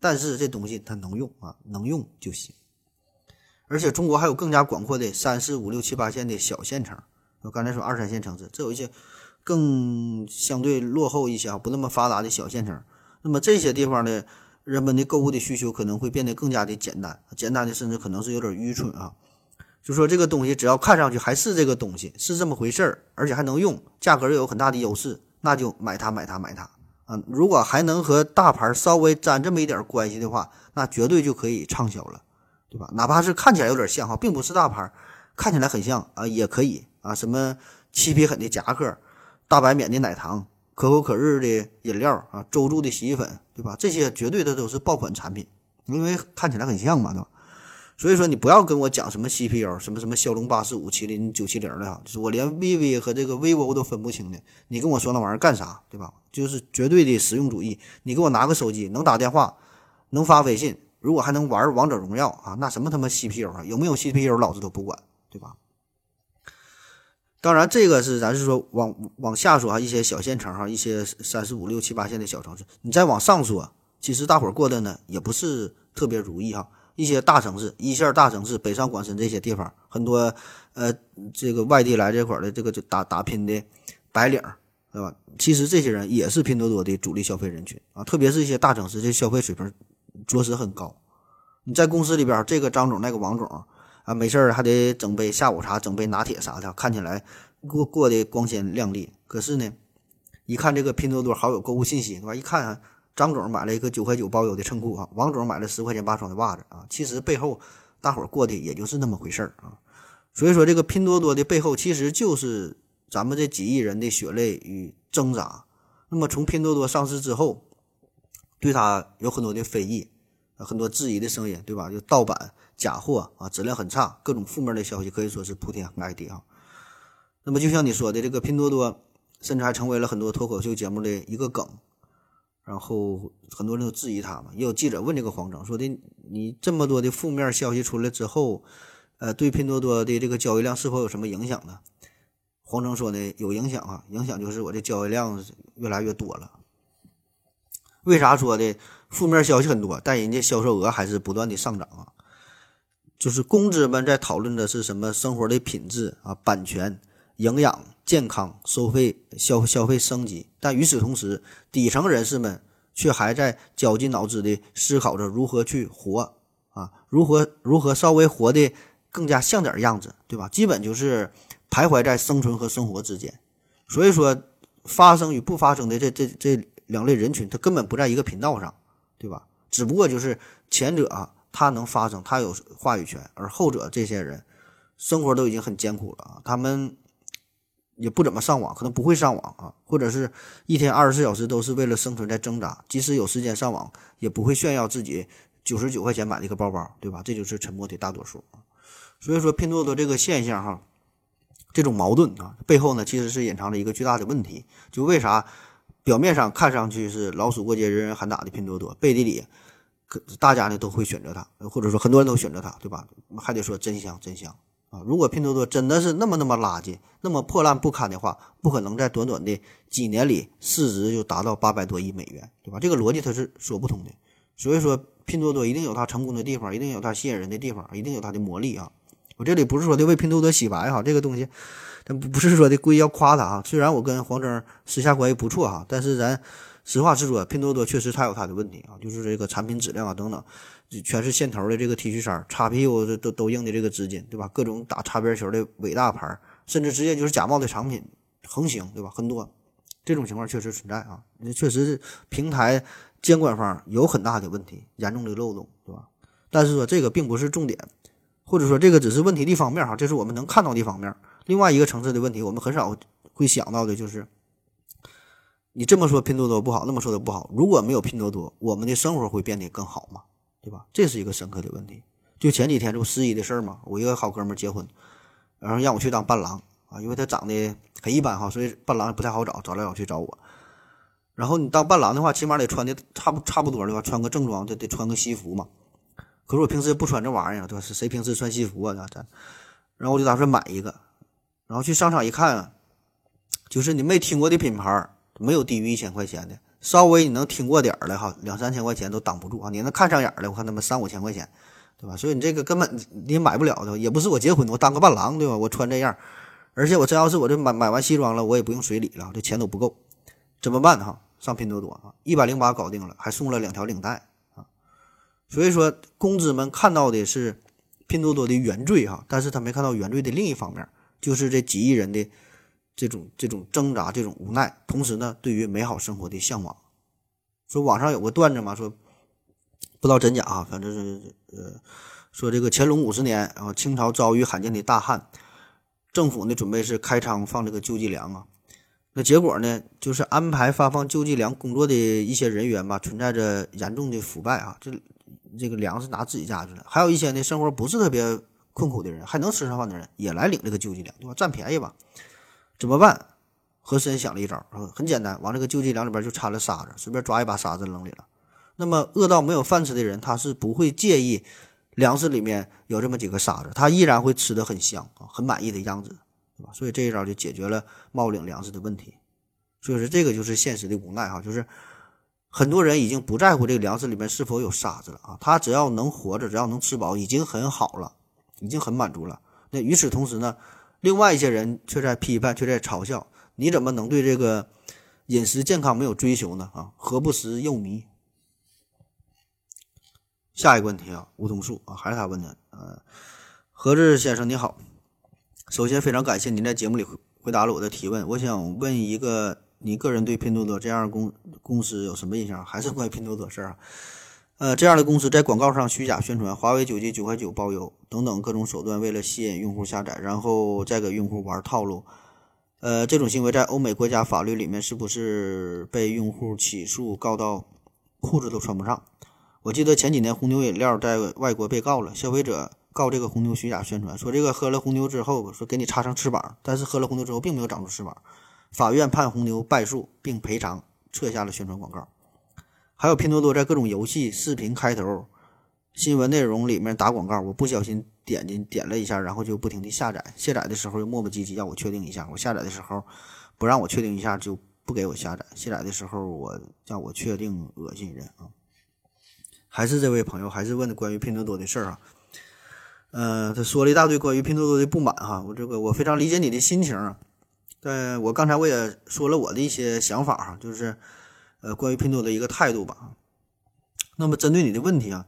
但是这东西它能用啊，能用就行。而且中国还有更加广阔的三四五六七八线的小县城，我刚才说二三线城市，这有一些更相对落后一些啊，不那么发达的小县城。那么这些地方的人们的购物的需求可能会变得更加的简单，简单的甚至可能是有点愚蠢啊。就说这个东西只要看上去还是这个东西，是这么回事儿，而且还能用，价格又有很大的优势，那就买它买它买它啊！如果还能和大牌稍微沾这么一点关系的话，那绝对就可以畅销了。对吧？哪怕是看起来有点像哈，并不是大牌，看起来很像啊，也可以啊。什么漆皮狠的夹克，大白免的奶糖，可口可乐的饮料啊，周助的洗衣粉，对吧？这些绝对的都是爆款产品，因为看起来很像嘛，对吧？所以说你不要跟我讲什么 CPU，什么什么骁龙八四五、麒麟九七零的哈，就是我连 V V 和这个 vivo 都分不清的，你跟我说那玩意儿干啥？对吧？就是绝对的实用主义。你给我拿个手机，能打电话，能发微信。如果还能玩王者荣耀啊，那什么他妈 CPU 啊，有没有 CPU 老子都不管，对吧？当然，这个是咱是说往往下说啊，一些小县城哈，一些三四五六七八线的小城市，你再往上说，其实大伙儿过的呢也不是特别如意哈。一些大城市，一线大城市，北上广深这些地方，很多呃这个外地来这块的这个就打打拼的白领，对吧？其实这些人也是拼多多的主力消费人群啊，特别是一些大城市，这消费水平。着实很高，你在公司里边，这个张总那个王总啊，没事儿还得整杯下午茶，整杯拿铁啥的，看起来过过得光鲜亮丽。可是呢，一看这个拼多多好友购物信息，对吧？一看张总买了一个九块九包邮的衬裤啊，王总买了十块钱八双的袜子啊，其实背后大伙儿过的也就是那么回事儿啊。所以说，这个拼多多的背后其实就是咱们这几亿人的血泪与挣扎。那么从拼多多上市之后，对它有很多的非议，很多质疑的声音，对吧？就盗版、假货啊，质量很差，各种负面的消息可以说是铺天盖地啊。那么就像你说的，这个拼多多甚至还成为了很多脱口秀节目的一个梗，然后很多人都质疑他嘛。也有记者问这个黄峥说的：“你这么多的负面消息出来之后，呃，对拼多多的这个交易量是否有什么影响呢？”黄峥说呢：“有影响啊，影响就是我的交易量越来越多了。”为啥说的负面消息很多，但人家销售额还是不断的上涨啊？就是公知们在讨论的是什么生活的品质啊、版权、营养、健康、收费、消消费升级，但与此同时，底层人士们却还在绞尽脑汁的思考着如何去活啊，如何如何稍微活的更加像点样子，对吧？基本就是徘徊在生存和生活之间。所以说，发生与不发生的这这这。两类人群，他根本不在一个频道上，对吧？只不过就是前者啊，他能发声，他有话语权，而后者这些人生活都已经很艰苦了啊，他们也不怎么上网，可能不会上网啊，或者是一天二十四小时都是为了生存在挣扎，即使有时间上网，也不会炫耀自己九十九块钱买了一个包包，对吧？这就是沉默的大多数啊。所以说，拼多多这个现象哈，这种矛盾啊，背后呢其实是隐藏着一个巨大的问题，就为啥？表面上看上去是老鼠过街，人人喊打的拼多多，背地里，可大家呢都会选择它，或者说很多人都选择它，对吧？还得说真香，真香啊！如果拼多多真的是那么那么垃圾，那么破烂不堪的话，不可能在短短的几年里市值就达到八百多亿美元，对吧？这个逻辑它是说不通的。所以说，拼多多一定有它成功的地方，一定有它吸引人的地方，一定有它的魔力啊！我这里不是说的为拼多多洗白哈，这个东西。但不不是说的故意要夸他啊，虽然我跟黄峥私下关系不错哈，但是咱实话实说，拼多多确实它有它的问题啊，就是这个产品质量啊等等，全是线头的这个 T 恤衫，擦屁股都都硬的这个纸巾，对吧？各种打擦边球的伟大牌，甚至直接就是假冒的产品，横行，对吧？很多这种情况确实存在啊，那确实是平台监管方有很大的问题，严重的漏洞，对吧？但是说这个并不是重点，或者说这个只是问题的一方面哈，这是我们能看到的一方面。另外一个层次的问题，我们很少会想到的就是，你这么说拼多多不好，那么说的不好，如果没有拼多多，我们的生活会变得更好吗？对吧？这是一个深刻的问题。就前几天这不十一的事儿嘛，我一个好哥们结婚，然后让我去当伴郎啊，因为他长得很一般哈，所以伴郎不太好找，找来找去找我。然后你当伴郎的话，起码得穿的差不差不多的吧，穿个正装，得得穿个西服嘛。可是我平时不穿这玩意儿，对吧？谁平时穿西服啊？咱，然后我就打算买一个，然后去商场一看，就是你没听过的品牌，没有低于一千块钱的，稍微你能听过点儿的哈，两三千块钱都挡不住啊！你能看上眼的，我看他妈三五千块钱，对吧？所以你这个根本你买不了的，也不是我结婚，我当个伴郎，对吧？我穿这样，而且我真要是我这买买完西装了，我也不用随礼了，这钱都不够，怎么办哈？上拼多多啊，一百零八搞定了，还送了两条领带啊。所以说，公子们看到的是拼多多的原罪哈，但是他没看到原罪的另一方面，就是这几亿人的这种这种挣扎、这种无奈，同时呢，对于美好生活的向往。说网上有个段子嘛，说不知道真假啊，反正是呃，说这个乾隆五十年然啊，清朝遭遇罕见的大旱，政府呢准备是开仓放这个救济粮啊，那结果呢，就是安排发放救济粮工作的一些人员吧，存在着严重的腐败啊，这。这个粮食拿自己家去了，还有一些呢，生活不是特别困苦的人，还能吃上饭的人，也来领这个救济粮，对吧？占便宜吧？怎么办？和珅想了一招，很简单，往这个救济粮里边就掺了沙子，随便抓一把沙子扔里了。那么饿到没有饭吃的人，他是不会介意粮食里面有这么几个沙子，他依然会吃的很香啊，很满意的样子，对吧？所以这一招就解决了冒领粮食的问题。所以说这个就是现实的无奈哈，就是。很多人已经不在乎这个粮食里面是否有沙子了啊，他只要能活着，只要能吃饱，已经很好了，已经很满足了。那与此同时呢，另外一些人却在批判，却在嘲笑，你怎么能对这个饮食健康没有追求呢？啊，何不食肉糜？下一个问题啊，梧桐树啊，还是他问的。呃，何志先生你好，首先非常感谢您在节目里回答了我的提问，我想问一个。你个人对拼多多这样公公司有什么印象？还是关于拼多多事儿啊？呃，这样的公司在广告上虚假宣传华为九 G 九块九包邮等等各种手段，为了吸引用户下载，然后再给用户玩套路。呃，这种行为在欧美国家法律里面是不是被用户起诉告到裤子都穿不上？我记得前几年红牛饮料在外国被告了，消费者告这个红牛虚假宣传，说这个喝了红牛之后说给你插上翅膀，但是喝了红牛之后并没有长出翅膀。法院判红牛败诉，并赔偿，撤下了宣传广告。还有拼多多在各种游戏视频开头、新闻内容里面打广告，我不小心点进点了一下，然后就不停的下载。卸载的时候又磨磨唧唧要我确定一下，我下载的时候不让我确定一下就不给我下载。卸载的时候我叫我确定，恶心人啊！还是这位朋友还是问的关于拼多多的事儿啊？嗯，他说了一大堆关于拼多多的不满哈，我这个我非常理解你的心情啊。对，我刚才我也说了我的一些想法哈，就是，呃，关于拼多多的一个态度吧。那么针对你的问题啊，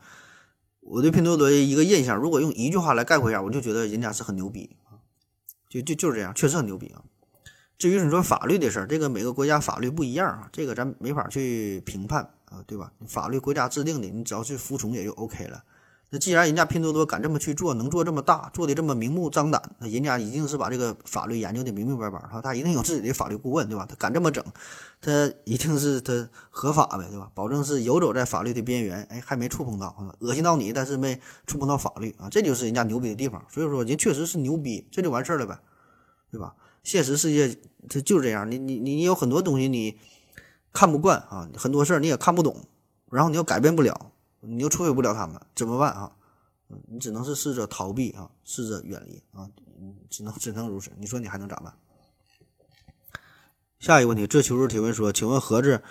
我对拼多多一个印象，如果用一句话来概括一下，我就觉得人家是很牛逼啊，就就就是这样，确实很牛逼啊。至于你说法律的事儿，这个每个国家法律不一样啊，这个咱没法去评判啊，对吧？法律国家制定的，你只要去服从也就 OK 了。那既然人家拼多多敢这么去做，能做这么大，做的这么明目张胆，那人家一定是把这个法律研究的明明白白，哈，他一定有自己的法律顾问，对吧？他敢这么整，他一定是他合法呗，对吧？保证是游走在法律的边缘，哎，还没触碰到，恶心到你，但是没触碰到法律啊，这就是人家牛逼的地方。所以说，人确实是牛逼，这就完事儿了呗，对吧？现实世界它就是这样，你你你有很多东西你看不惯啊，很多事儿你也看不懂，然后你又改变不了。你又摧毁不了他们，怎么办啊？你只能是试着逃避啊，试着远离啊，只能只能如此。你说你还能咋办？下一个问题，这求助提问说，请问何子，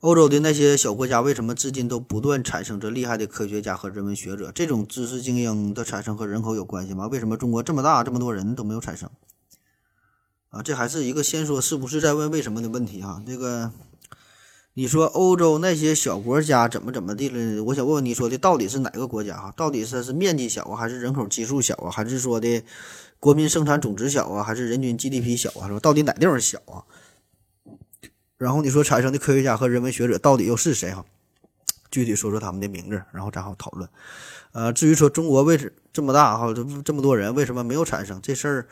欧洲的那些小国家为什么至今都不断产生着厉害的科学家和人文学者？这种知识精英的产生和人口有关系吗？为什么中国这么大这么多人都没有产生？啊，这还是一个先说是不是在问为什么的问题啊？这个。你说欧洲那些小国家怎么怎么地了？我想问问你说的到底是哪个国家哈？到底是是面积小啊，还是人口基数小啊，还是说的国民生产总值小啊，还是人均 GDP 小啊？说到底哪地方小啊？然后你说产生的科学家和人文学者到底又是谁哈？具体说说他们的名字，然后咱好讨论。呃，至于说中国为什这么大哈，这这么多人为什么没有产生这事儿？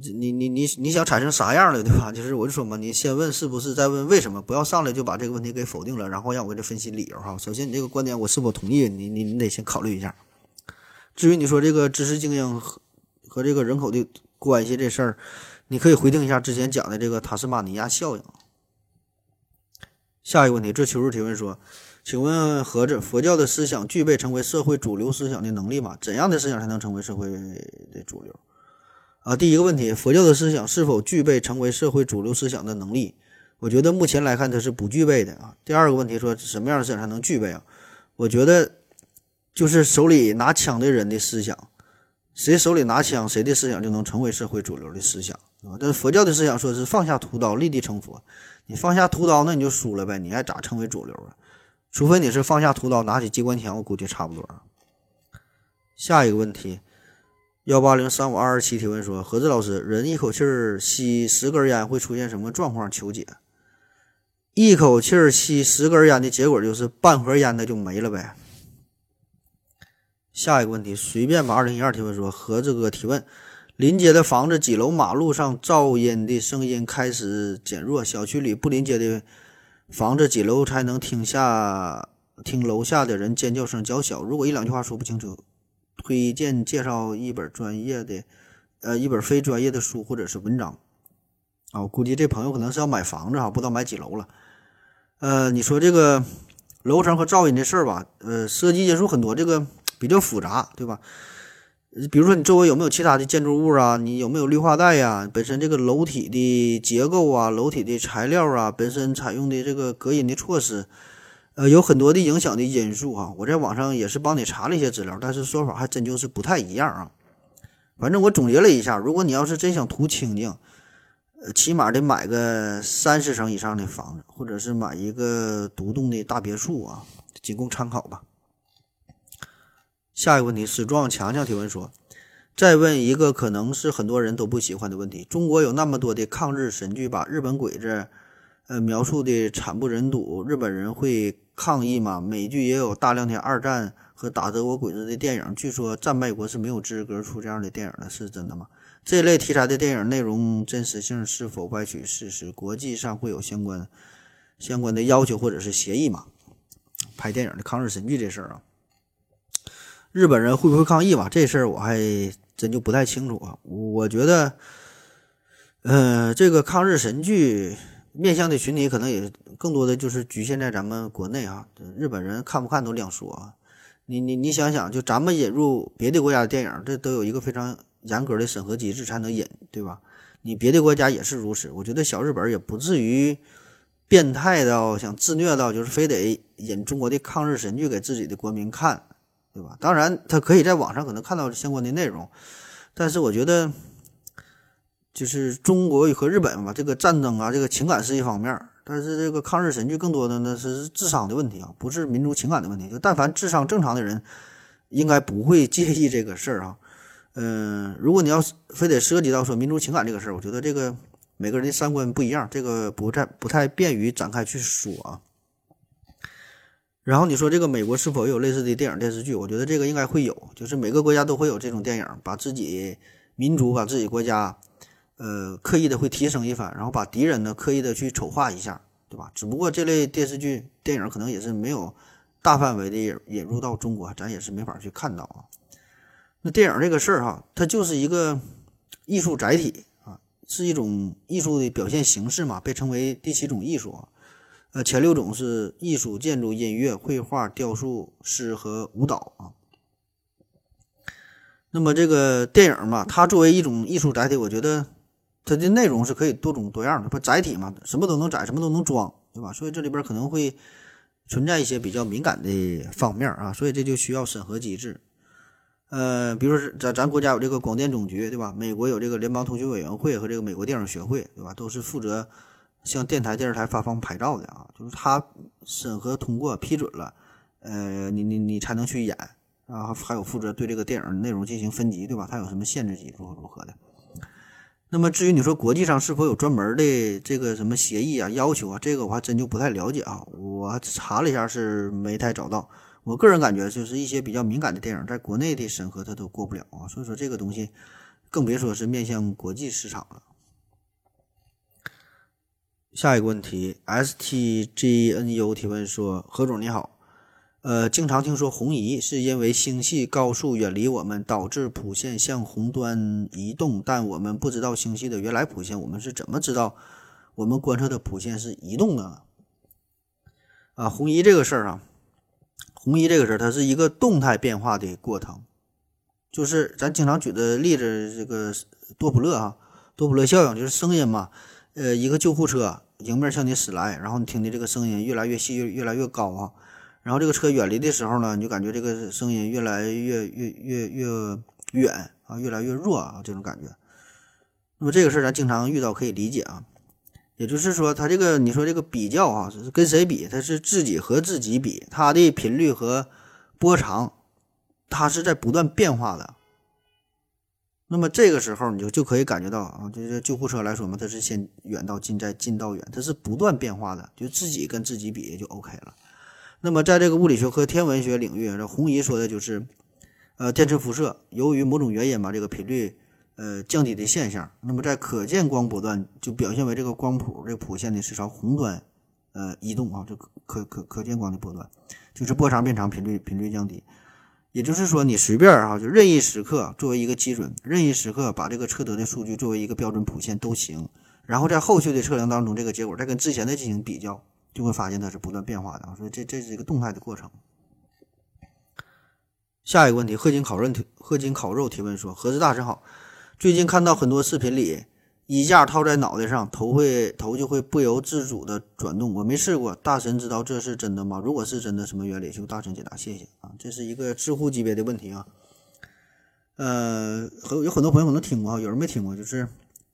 你你你你想产生啥样的对吧？就是我就说嘛，你先问是不是，再问为什么，不要上来就把这个问题给否定了，然后让我给他分析理由哈。首先你这个观点我是否同意，你你你得先考虑一下。至于你说这个知识精英和和这个人口的关系这事儿，你可以回听一下之前讲的这个塔斯马尼亚效应。下一个问题，这求助提问说，请问盒子，佛教的思想具备成为社会主流思想的能力吗？怎样的思想才能成为社会的主流？啊，第一个问题，佛教的思想是否具备成为社会主流思想的能力？我觉得目前来看，它是不具备的啊。第二个问题，说什么样的思想才能具备啊？我觉得就是手里拿枪的人的思想，谁手里拿枪，谁的思想就能成为社会主流的思想啊。但佛教的思想说是放下屠刀，立地成佛。你放下屠刀，那你就输了呗，你还咋成为主流啊？除非你是放下屠刀，拿起机关枪，我估计差不多。下一个问题。幺八零三五二二七提问说：何志老师，人一口气儿吸十根烟会出现什么状况？求解。一口气儿吸十根烟的结果就是半盒烟的就没了呗。下一个问题，随便把二零一二提问说：何志哥提问，临街的房子几楼马路上噪音的声音开始减弱，小区里不临街的房子几楼才能听下听楼下的人尖叫声较小？如果一两句话说不清楚。推荐介绍一本专业的，呃，一本非专业的书或者是文章，啊，我估计这朋友可能是要买房子哈，不知道买几楼了。呃，你说这个楼层和噪音的事儿吧，呃，涉及因素很多，这个比较复杂，对吧？比如说你周围有没有其他的建筑物啊？你有没有绿化带呀？本身这个楼体的结构啊，楼体的材料啊，本身采用的这个隔音的措施。呃，有很多的影响的因素啊，我在网上也是帮你查了一些资料，但是说法还真就是不太一样啊。反正我总结了一下，如果你要是真想图清静，呃，起码得买个三十层以上的房子，或者是买一个独栋的大别墅啊，仅供参考吧。下一个问题，史壮强强提问说，再问一个可能是很多人都不喜欢的问题：中国有那么多的抗日神剧，把日本鬼子，呃，描述的惨不忍睹，日本人会？抗议嘛，美剧也有大量的二战和打德国鬼子的电影。据说战败国是没有资格出这样的电影的，是真的吗？这类题材的电影内容真实性是否歪曲事实？国际上会有相关相关的要求或者是协议吗？拍电影的抗日神剧这事儿啊，日本人会不会抗议吧？这事儿我还真就不太清楚啊。我觉得，呃，这个抗日神剧。面向的群体可能也更多的就是局限在咱们国内啊，日本人看不看都两说啊。你你你想想，就咱们引入别的国家的电影，这都有一个非常严格的审核机制才能引，对吧？你别的国家也是如此。我觉得小日本也不至于变态到想自虐到就是非得引中国的抗日神剧给自己的国民看，对吧？当然，他可以在网上可能看到相关的内容，但是我觉得。就是中国和日本吧，这个战争啊，这个情感是一方面，但是这个抗日神剧更多的呢是智商的问题啊，不是民族情感的问题。就但凡智商正常的人，应该不会介意这个事儿啊。嗯，如果你要非得涉及到说民族情感这个事儿，我觉得这个每个人的三观不一样，这个不太不太便于展开去说啊。然后你说这个美国是否有类似的电影电视剧？我觉得这个应该会有，就是每个国家都会有这种电影，把自己民族、把自己国家。呃，刻意的会提升一番，然后把敌人呢刻意的去丑化一下，对吧？只不过这类电视剧、电影可能也是没有大范围的引入到中国，咱也是没法去看到啊。那电影这个事儿哈，它就是一个艺术载体啊，是一种艺术的表现形式嘛，被称为第七种艺术。呃，前六种是艺术、建筑、音乐、绘画、雕塑、诗和舞蹈啊。那么这个电影嘛，它作为一种艺术载体，我觉得。它的内容是可以多种多样的，不载体嘛，什么都能载，什么都能装，对吧？所以这里边可能会存在一些比较敏感的方面啊，所以这就需要审核机制。呃，比如说咱咱国家有这个广电总局，对吧？美国有这个联邦通讯委员会和这个美国电影学会，对吧？都是负责向电台、电视台发放牌照的啊，就是他审核通过批准了，呃，你你你才能去演然后，还有负责对这个电影内容进行分级，对吧？它有什么限制级，如何如何的。那么至于你说国际上是否有专门的这个什么协议啊、要求啊，这个我还真就不太了解啊。我查了一下是没太找到。我个人感觉就是一些比较敏感的电影，在国内的审核它都过不了啊。所以说这个东西，更别说是面向国际市场了。下一个问题，S T G N U 提问说：何总你好。呃，经常听说红移是因为星系高速远离我们，导致谱线向红端移动，但我们不知道星系的原来谱线。我们是怎么知道我们观测的谱线是移动的？啊，红移这个事儿啊，红移这个事儿，它是一个动态变化的过程，就是咱经常举的例子，这个多普勒啊，多普勒效应就是声音嘛，呃，一个救护车迎面向你驶来，然后你听的这个声音越来越细，越越来越高啊。然后这个车远离的时候呢，你就感觉这个声音越来越越越越远啊，越来越弱啊，这种感觉。那么这个事儿咱经常遇到，可以理解啊。也就是说，它这个你说这个比较啊，是跟谁比？它是自己和自己比，它的频率和波长，它是在不断变化的。那么这个时候你就就可以感觉到啊，就是救护车来说嘛，它是先远到近，再近到远，它是不断变化的，就自己跟自己比就 OK 了。那么，在这个物理学和天文学领域，这红移说的就是，呃，电磁辐射由于某种原因把这个频率呃降低的现象。那么，在可见光波段就表现为这个光谱这个谱线呢是朝红端呃移动啊，这可可可见光的波段就是波长变长，频率频率降低。也就是说，你随便啊，就任意时刻作为一个基准，任意时刻把这个测得的数据作为一个标准谱线都行。然后在后续的测量当中，这个结果再跟之前的进行比较。就会发现它是不断变化的，所以这这是一个动态的过程。下一个问题，贺金烤肉提贺金烤肉提问说：何子大神好，最近看到很多视频里，衣架套在脑袋上，头会头就会不由自主的转动。我没试过，大神知道这是真的吗？如果是真的，什么原理？求大神解答，谢谢啊。这是一个知乎级别的问题啊。呃，很有很多朋友可能听过，有人没听过，就是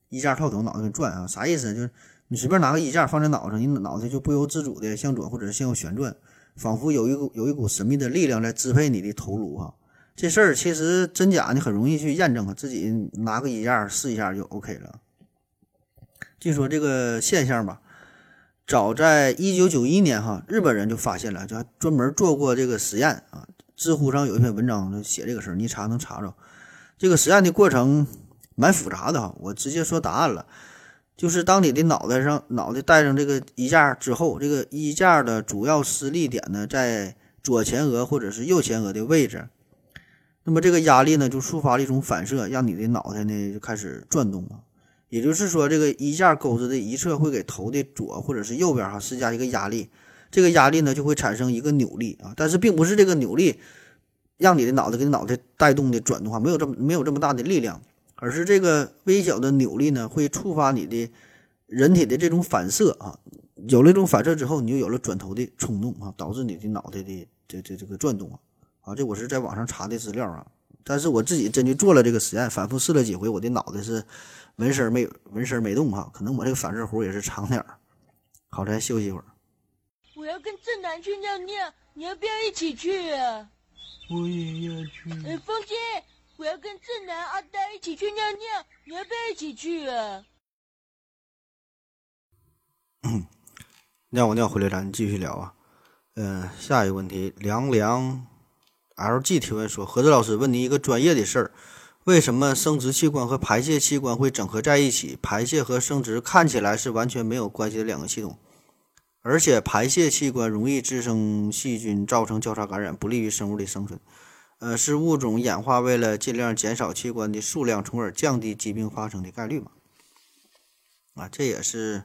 衣架套头，脑袋转啊，啥意思？就是。你随便拿个衣架放在脑上，你脑袋就不由自主的向左或者是向右旋转，仿佛有一股有一股神秘的力量在支配你的头颅哈。这事儿其实真假你很容易去验证啊，自己拿个衣架试一下就 OK 了。据说这个现象吧，早在一九九一年哈，日本人就发现了，就专门做过这个实验啊。知乎上有一篇文章写这个事儿，你查能查着。这个实验的过程蛮复杂的哈，我直接说答案了。就是当你的脑袋上脑袋戴上这个衣架之后，这个衣架的主要施力点呢在左前额或者是右前额的位置，那么这个压力呢就触发了一种反射，让你的脑袋呢就开始转动了。也就是说，这个衣架钩子的一侧会给头的左或者是右边哈施加一个压力，这个压力呢就会产生一个扭力啊，但是并不是这个扭力让你的脑袋给脑袋带动的转动啊，没有这么没有这么大的力量。而是这个微小的扭力呢，会触发你的人体的这种反射啊，有了这种反射之后，你就有了转头的冲动啊，导致你的脑袋的这这这个转动啊，啊，这我是在网上查的资料啊，但是我自己真就做了这个实验，反复试了几回，我的脑袋是纹身没纹身没动哈，可能我这个反射弧也是长点儿。好，咱休息一会儿。我要跟正南去尿尿，你要不要一起去啊？我也要去。哎，风姐。我要跟正南、阿呆一起去尿尿，你要不要一起去啊？尿完尿回来，咱继续聊啊。嗯，下一个问题，凉凉 LG 提问说：何子老师问您一个专业的事儿，为什么生殖器官和排泄器官会整合在一起？排泄和生殖看起来是完全没有关系的两个系统，而且排泄器官容易滋生细菌，造成交叉感染，不利于生物的生存。呃，是物种演化为了尽量减少器官的数量，从而降低疾病发生的概率嘛？啊，这也是，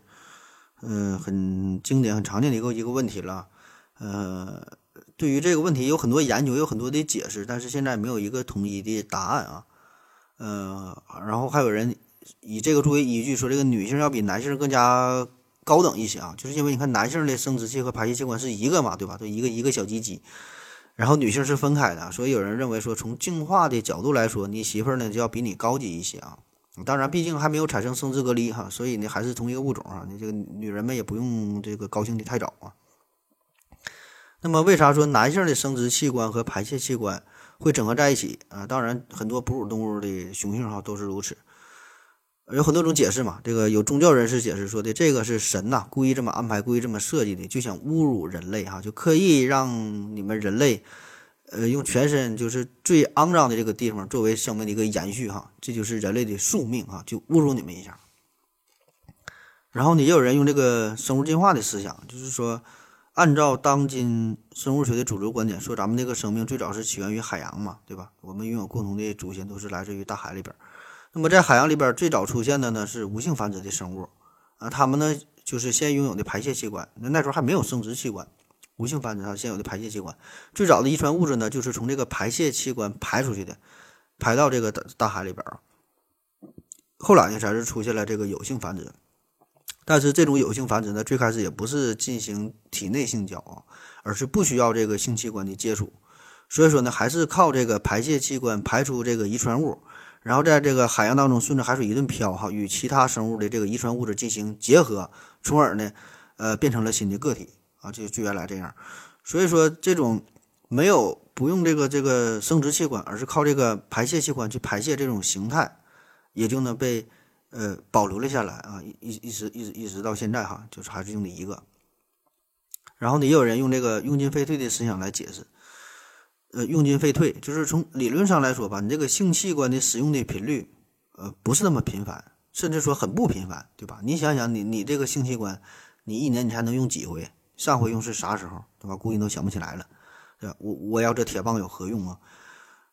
嗯，很经典、很常见的一个一个问题了。呃，对于这个问题有很多研究，有很多的解释，但是现在没有一个统一的答案啊。呃，然后还有人以这个作为依据，说这个女性要比男性更加高等一些啊，就是因为你看男性的生殖器和排泄器官是一个嘛，对吧？就一个一个小鸡鸡。然后女性是分开的，所以有人认为说，从进化的角度来说，你媳妇儿呢就要比你高级一些啊当然，毕竟还没有产生生殖隔离哈，所以呢还是同一个物种啊。你这个女人们也不用这个高兴的太早啊。那么为啥说男性的生殖器官和排泄器官会整合在一起啊？当然，很多哺乳动物的雄性哈都是如此。有很多种解释嘛，这个有宗教人士解释说的，这个是神呐故意这么安排、故意这么设计的，就想侮辱人类哈，就刻意让你们人类，呃，用全身就是最肮脏的这个地方作为生命的一个延续哈，这就是人类的宿命哈，就侮辱你们一下。然后呢，也有人用这个生物进化的思想，就是说，按照当今生物学的主流观点，说咱们这个生命最早是起源于海洋嘛，对吧？我们拥有共同的祖先，都是来自于大海里边。那么在海洋里边最早出现的呢是无性繁殖的生物，啊，它们呢就是先拥有的排泄器官，那那时候还没有生殖器官，无性繁殖它先有的排泄器官，最早的遗传物质呢就是从这个排泄器官排出去的，排到这个大大海里边，后来呢才是出现了这个有性繁殖，但是这种有性繁殖呢最开始也不是进行体内性交啊，而是不需要这个性器官的接触，所以说呢还是靠这个排泄器官排出这个遗传物。然后在这个海洋当中顺着海水一顿漂哈，与其他生物的这个遗传物质进行结合，从而呢，呃，变成了新的个体啊，就就原来这样。所以说，这种没有不用这个这个生殖器官，而是靠这个排泄器官去排泄这种形态，也就呢被呃保留了下来啊，一一一直一直一直到现在哈，就是还是用的一个。然后呢，也有人用这个用进废退的思想来解释。呃，用进废退，就是从理论上来说吧，你这个性器官的使用的频率，呃，不是那么频繁，甚至说很不频繁，对吧？你想想，你你这个性器官，你一年你才能用几回？上回用是啥时候，对吧？估计都想不起来了，对吧？我我要这铁棒有何用啊？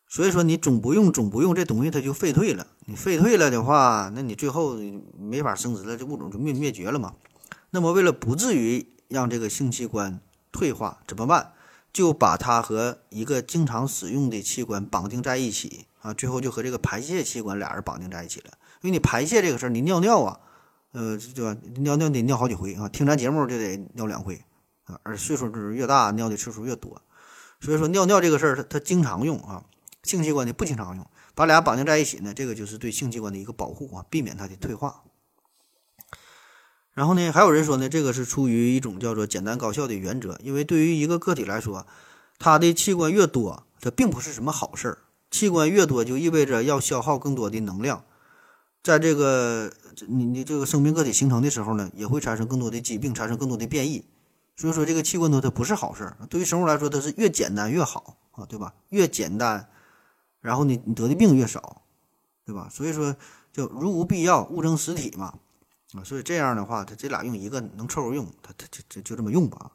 所以说你总不用总不用这东西，它就废退了。你废退了的话，那你最后没法生殖了，这物种就灭灭绝了嘛。那么为了不至于让这个性器官退化，怎么办？就把它和一个经常使用的器官绑定在一起啊，最后就和这个排泄器官俩人绑定在一起了。因为你排泄这个事儿，你尿尿啊，呃，对吧？尿尿得尿好几回啊，听咱节目就得尿两回啊。而岁数是越大，尿的次数越多，所以说尿尿这个事儿，它它经常用啊。性器官的不经常用，把俩绑定在一起呢，这个就是对性器官的一个保护啊，避免它的退化。然后呢，还有人说呢，这个是出于一种叫做简单高效的原则，因为对于一个个体来说，他的器官越多，这并不是什么好事儿。器官越多，就意味着要消耗更多的能量，在这个你你这个生命个体形成的时候呢，也会产生更多的疾病，产生更多的变异。所以说，这个器官多它不是好事儿。对于生物来说，它是越简单越好啊，对吧？越简单，然后呢，你得的病越少，对吧？所以说，就如无必要，勿增实体嘛。啊，所以这样的话，它这俩用一个能凑合用，它它就就就这么用吧。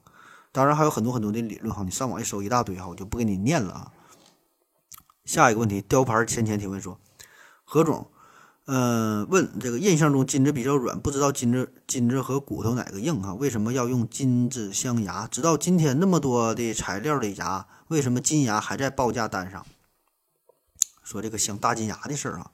当然还有很多很多的理论哈，你上网一搜一大堆哈，我就不给你念了啊。下一个问题，雕牌浅浅提问说，何总，嗯，问这个印象中金子比较软，不知道金子金子和骨头哪个硬哈？为什么要用金子镶牙？直到今天那么多的材料的牙，为什么金牙还在报价单上？说这个镶大金牙的事儿啊。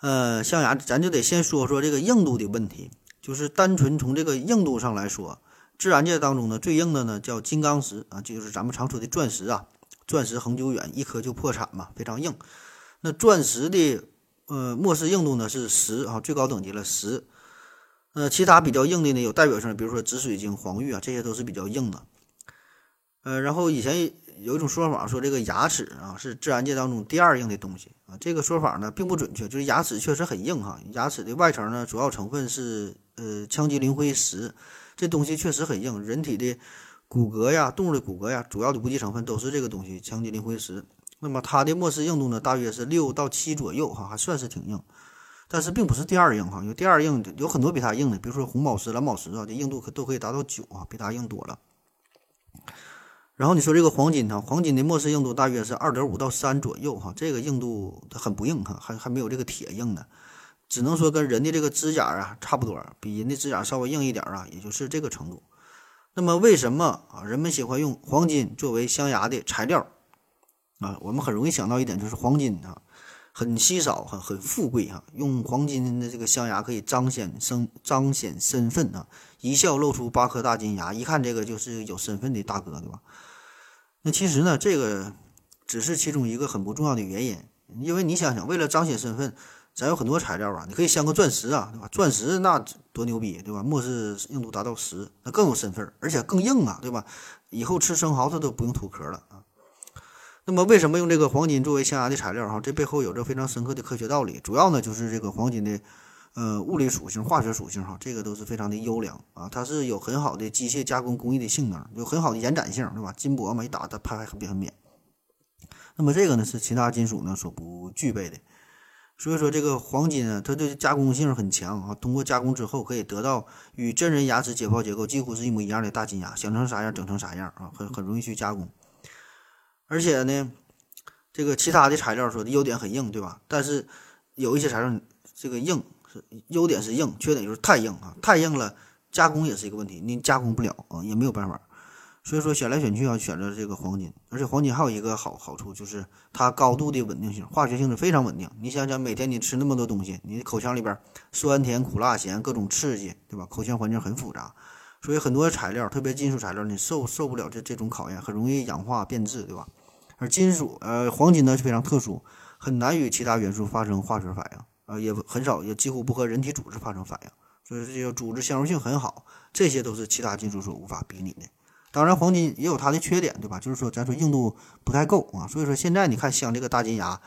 呃，象牙，咱就得先说说这个硬度的问题。就是单纯从这个硬度上来说，自然界当中呢最硬的呢叫金刚石啊，就是咱们常说的钻石啊。钻石恒久远，一颗就破产嘛，非常硬。那钻石的呃末世硬度呢是十啊，最高等级了十。呃，其他比较硬的呢有代表性，比如说紫水晶、黄玉啊，这些都是比较硬的。呃，然后以前。有一种说法说这个牙齿啊是自然界当中第二硬的东西啊，这个说法呢并不准确，就是牙齿确实很硬哈。牙齿的外层呢主要成分是呃羟基磷灰石，这东西确实很硬。人体的骨骼呀、动物的骨骼呀，主要的无机成分都是这个东西羟基磷灰石。那么它的末世硬度呢大约是六到七左右哈，还算是挺硬，但是并不是第二硬哈。有第二硬有很多比它硬的，比如说红宝石、蓝宝石啊，这硬度可都可以达到九啊，比它硬多了。然后你说这个黄金呢，黄金的末世硬度大约是二点五到三左右哈，这个硬度很不硬哈，还还没有这个铁硬呢，只能说跟人的这个指甲啊差不多，比人的指甲稍微硬一点啊，也就是这个程度。那么为什么啊人们喜欢用黄金作为镶牙的材料啊？我们很容易想到一点就是黄金啊很稀少，很很富贵哈，用黄金的这个镶牙可以彰显身彰显身份啊，一笑露出八颗大金牙，一看这个就是有身份的大哥对吧？其实呢，这个只是其中一个很不重要的原因，因为你想想，为了彰显身份，咱有很多材料啊，你可以镶个钻石啊，对吧？钻石那多牛逼，对吧？末世硬度达到十，那更有身份，而且更硬啊，对吧？以后吃生蚝它都不用吐壳了啊。那么为什么用这个黄金作为象牙的材料？哈，这背后有着非常深刻的科学道理。主要呢就是这个黄金的呃物理属性、化学属性，哈，这个都是非常的优良啊。它是有很好的机械加工工艺的性能，有很好的延展性，对吧？金箔嘛一打它拍很很扁。那么这个呢是其他金属呢所不具备的。所以说，这个黄金啊，它的加工性很强啊。通过加工之后，可以得到与真人牙齿解剖结构几乎是一模一样的大金牙，想成啥样整成啥样啊，很很容易去加工。而且呢，这个其他的材料说的优点很硬，对吧？但是有一些材料这个硬优点是硬，缺点就是太硬啊，太硬了，加工也是一个问题，你加工不了啊，也没有办法。所以说选来选去要选择这个黄金，而且黄金还有一个好好处就是它高度的稳定性，化学性质非常稳定。你想想，每天你吃那么多东西，你的口腔里边酸甜苦辣咸各种刺激，对吧？口腔环境很复杂，所以很多材料，特别金属材料，你受受不了这这种考验，很容易氧化变质，对吧？而金属，呃，黄金呢非常特殊，很难与其他元素发生化学反应，啊，也很少，也几乎不和人体组织发生反应，所以这个组织相容性很好，这些都是其他金属所无法比拟的。当然，黄金也有它的缺点，对吧？就是说，咱说硬度不太够啊。所以说，现在你看镶这个大金牙，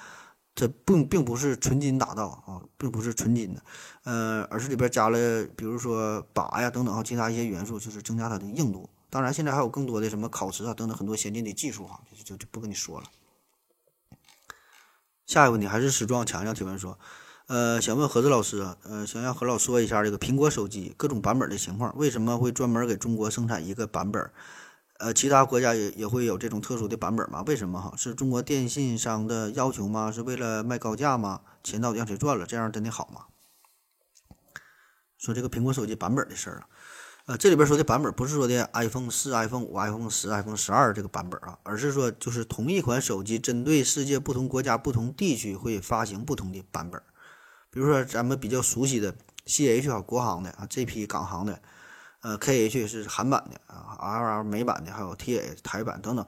这并并不是纯金打造啊，并不是纯金的，呃，而是里边加了，比如说钯呀等等啊，其他一些元素，就是增加它的硬度。当然，现在还有更多的什么烤瓷啊等等很多先进的技术哈，就就就不跟你说了。下一个问题还是史壮强强提问说。呃，想问何子老师，呃，想让何老说一下这个苹果手机各种版本的情况，为什么会专门给中国生产一个版本？呃，其他国家也也会有这种特殊的版本吗？为什么哈？是中国电信商的要求吗？是为了卖高价吗？钱到底让谁赚了？这样真的好吗？说这个苹果手机版本的事儿啊，呃，这里边说的版本不是说的 iPhone 四、iPhone 五、iPhone 十、iPhone 十二这个版本啊，而是说就是同一款手机针对世界不同国家、不同地区会发行不同的版本。比如说咱们比较熟悉的 C H 啊，国行的啊，这批港行的，呃，K H 是韩版的啊，R L 美版的，还有 T A 台版等等，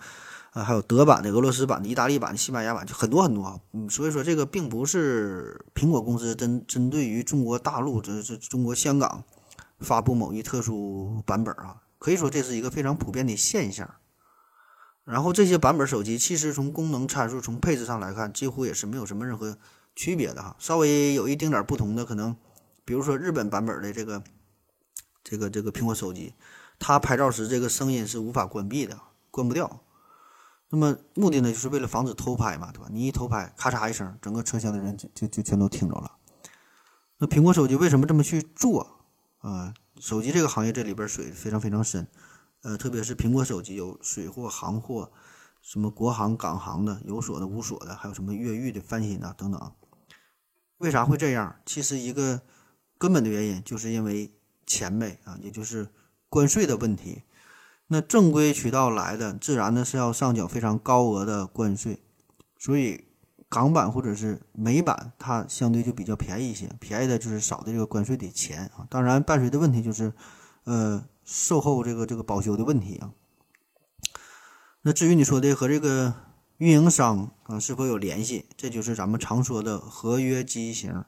啊，还有德版的、俄罗斯版的、意大利版的、西班牙版，就很多很多啊。嗯，所以说这个并不是苹果公司针针对于中国大陆，这这中国香港发布某一特殊版本啊，可以说这是一个非常普遍的现象。然后这些版本手机其实从功能参数、从配置上来看，几乎也是没有什么任何。区别的哈，稍微有一丁点儿不同的可能，比如说日本版本的这个这个这个苹果手机，它拍照时这个声音是无法关闭的，关不掉。那么目的呢，就是为了防止偷拍嘛，对吧？你一偷拍，咔嚓一声，整个车厢的人就就就全都听着了。那苹果手机为什么这么去做啊？手机这个行业这里边水非常非常深，呃，特别是苹果手机有水货、行货，什么国行、港行的，有锁的、无锁的，还有什么越狱的、翻新的等等。为啥会这样？其实一个根本的原因就是因为钱呗啊，也就是关税的问题。那正规渠道来的，自然呢是要上缴非常高额的关税，所以港版或者是美版它相对就比较便宜一些，便宜的就是少的这个关税的钱啊。当然伴随的问题就是，呃，售后这个这个保修的问题啊。那至于你说的和这个。运营商啊是否有联系？这就是咱们常说的合约机型。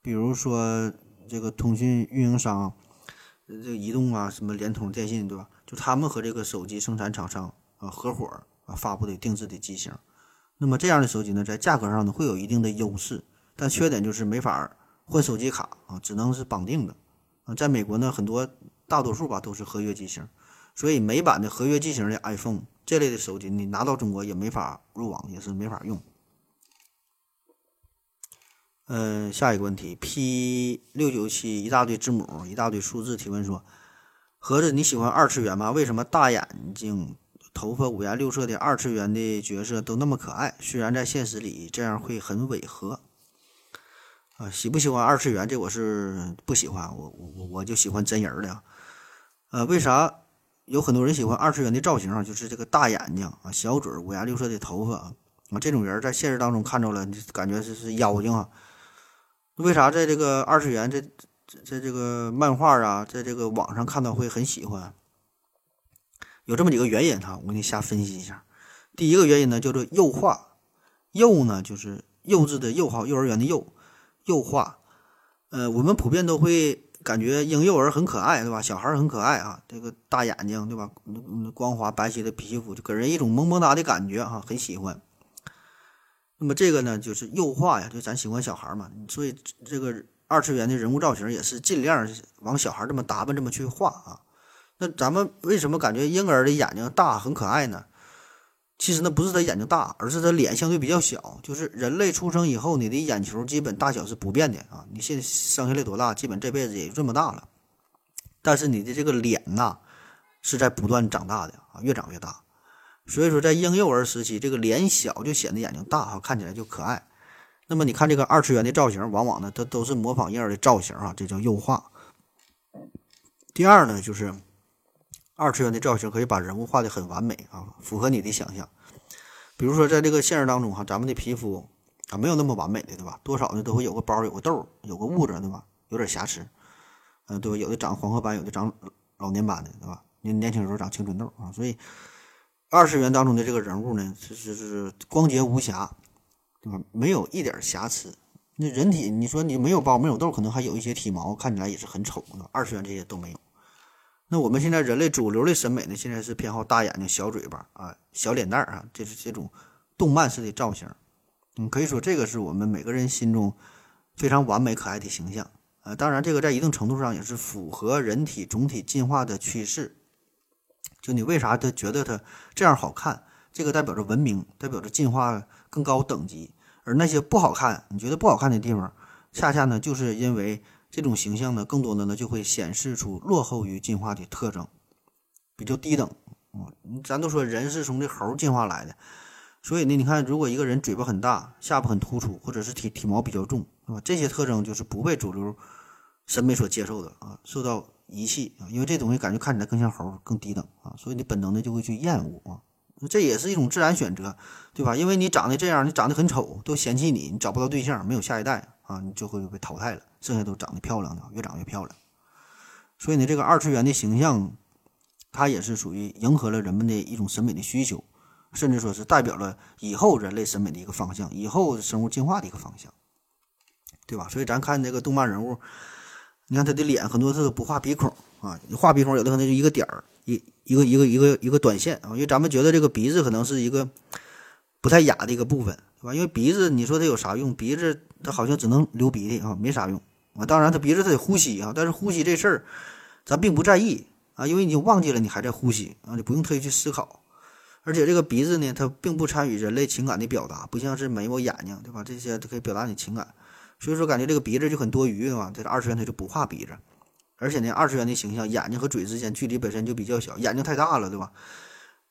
比如说这个通讯运营商，这个移动啊，什么联通、电信，对吧？就他们和这个手机生产厂商啊合伙啊发布的定制的机型。那么这样的手机呢，在价格上呢会有一定的优势，但缺点就是没法换手机卡啊，只能是绑定的啊。在美国呢，很多大多数吧都是合约机型，所以美版的合约机型的 iPhone。这类的手机你拿到中国也没法入网，也是没法用。嗯，下一个问题，P 六九七一大堆字母，一大堆数字提问说：盒子你喜欢二次元吗？为什么大眼睛、头发五颜六色的二次元的角色都那么可爱？虽然在现实里这样会很违和。啊，喜不喜欢二次元？这我是不喜欢，我我我就喜欢真人的。呃，为啥？有很多人喜欢二次元的造型啊，就是这个大眼睛啊、小嘴、五颜六色的头发啊，这种人在现实当中看着了，感觉是是妖精啊。为啥在这个二次元这这这个漫画啊，在这个网上看到会很喜欢？有这么几个原因哈，我给你瞎分析一下。第一个原因呢，叫做幼化，幼呢就是幼稚的幼哈，幼儿园的幼，幼化。呃，我们普遍都会感觉婴幼儿很可爱，对吧？小孩很可爱啊，这个大眼睛，对吧？嗯光滑白皙的皮肤，就给人一种萌萌哒的感觉啊、很喜欢。那么这个呢，就是幼化呀，就咱喜欢小孩嘛，所以这个二次元的人物造型也是尽量往小孩这么打扮，这么去画啊。那咱们为什么感觉婴儿的眼睛大很可爱呢？其实那不是他眼睛大，而是他脸相对比较小。就是人类出生以后，你的眼球基本大小是不变的啊。你现在生下来多大，基本这辈子也就这么大了。但是你的这个脸呐，是在不断长大的啊，越长越大。所以说，在婴幼儿时期，这个脸小就显得眼睛大哈，看起来就可爱。那么你看这个二次元的造型，往往呢，它都是模仿婴儿的造型啊，这叫幼化。第二呢，就是二次元的造型可以把人物画的很完美啊，符合你的想象。比如说，在这个现实当中哈，咱们的皮肤啊没有那么完美的，对吧？多少呢都会有个包、有个痘、有个痦子，对吧？有点瑕疵，嗯、对吧？有的长黄褐斑，有的长老年斑的，对吧？年年轻时候长青春痘啊，所以二次元当中的这个人物呢，是是是光洁无瑕，对吧？没有一点瑕疵。那人体，你说你没有包没有痘，可能还有一些体毛，看起来也是很丑的。二次元这些都没有。那我们现在人类主流的审美呢，现在是偏好大眼睛、小嘴巴啊、小脸蛋儿啊，这是这种动漫式的造型。嗯，可以说这个是我们每个人心中非常完美可爱的形象。呃，当然这个在一定程度上也是符合人体总体进化的趋势。就你为啥他觉得他这样好看？这个代表着文明，代表着进化更高等级。而那些不好看，你觉得不好看的地方，恰恰呢，就是因为这种形象呢，更多的呢就会显示出落后于进化的特征，比较低等啊。咱都说人是从这猴进化来的，所以呢，你看，如果一个人嘴巴很大，下巴很突出，或者是体体毛比较重，是吧？这些特征就是不被主流审美所接受的啊，受到遗弃啊，因为这东西感觉看起来更像猴，更低等啊，所以你本能的就会去厌恶啊。这也是一种自然选择，对吧？因为你长得这样，你长得很丑，都嫌弃你，你找不到对象，没有下一代啊，你就会被淘汰了。剩下都长得漂亮的，越长越漂亮。所以呢，这个二次元的形象，它也是属于迎合了人们的一种审美的需求，甚至说是代表了以后人类审美的一个方向，以后生物进化的一个方向，对吧？所以咱看这个动漫人物，你看他的脸很多他都不画鼻孔啊，画鼻孔有的可能就一个点儿。一一个一个一个一个短线啊，因为咱们觉得这个鼻子可能是一个不太雅的一个部分，对吧？因为鼻子你说它有啥用？鼻子它好像只能流鼻涕啊，没啥用啊。当然它鼻子它得呼吸啊，但是呼吸这事儿咱并不在意啊，因为你忘记了你还在呼吸啊，你不用特意去思考。而且这个鼻子呢，它并不参与人类情感的表达，不像是眉毛、眼睛，对吧？这些都可以表达你情感，所以说感觉这个鼻子就很多余，对吧？这个二次元它就不画鼻子。而且呢，二次元的形象，眼睛和嘴之间距离本身就比较小，眼睛太大了，对吧？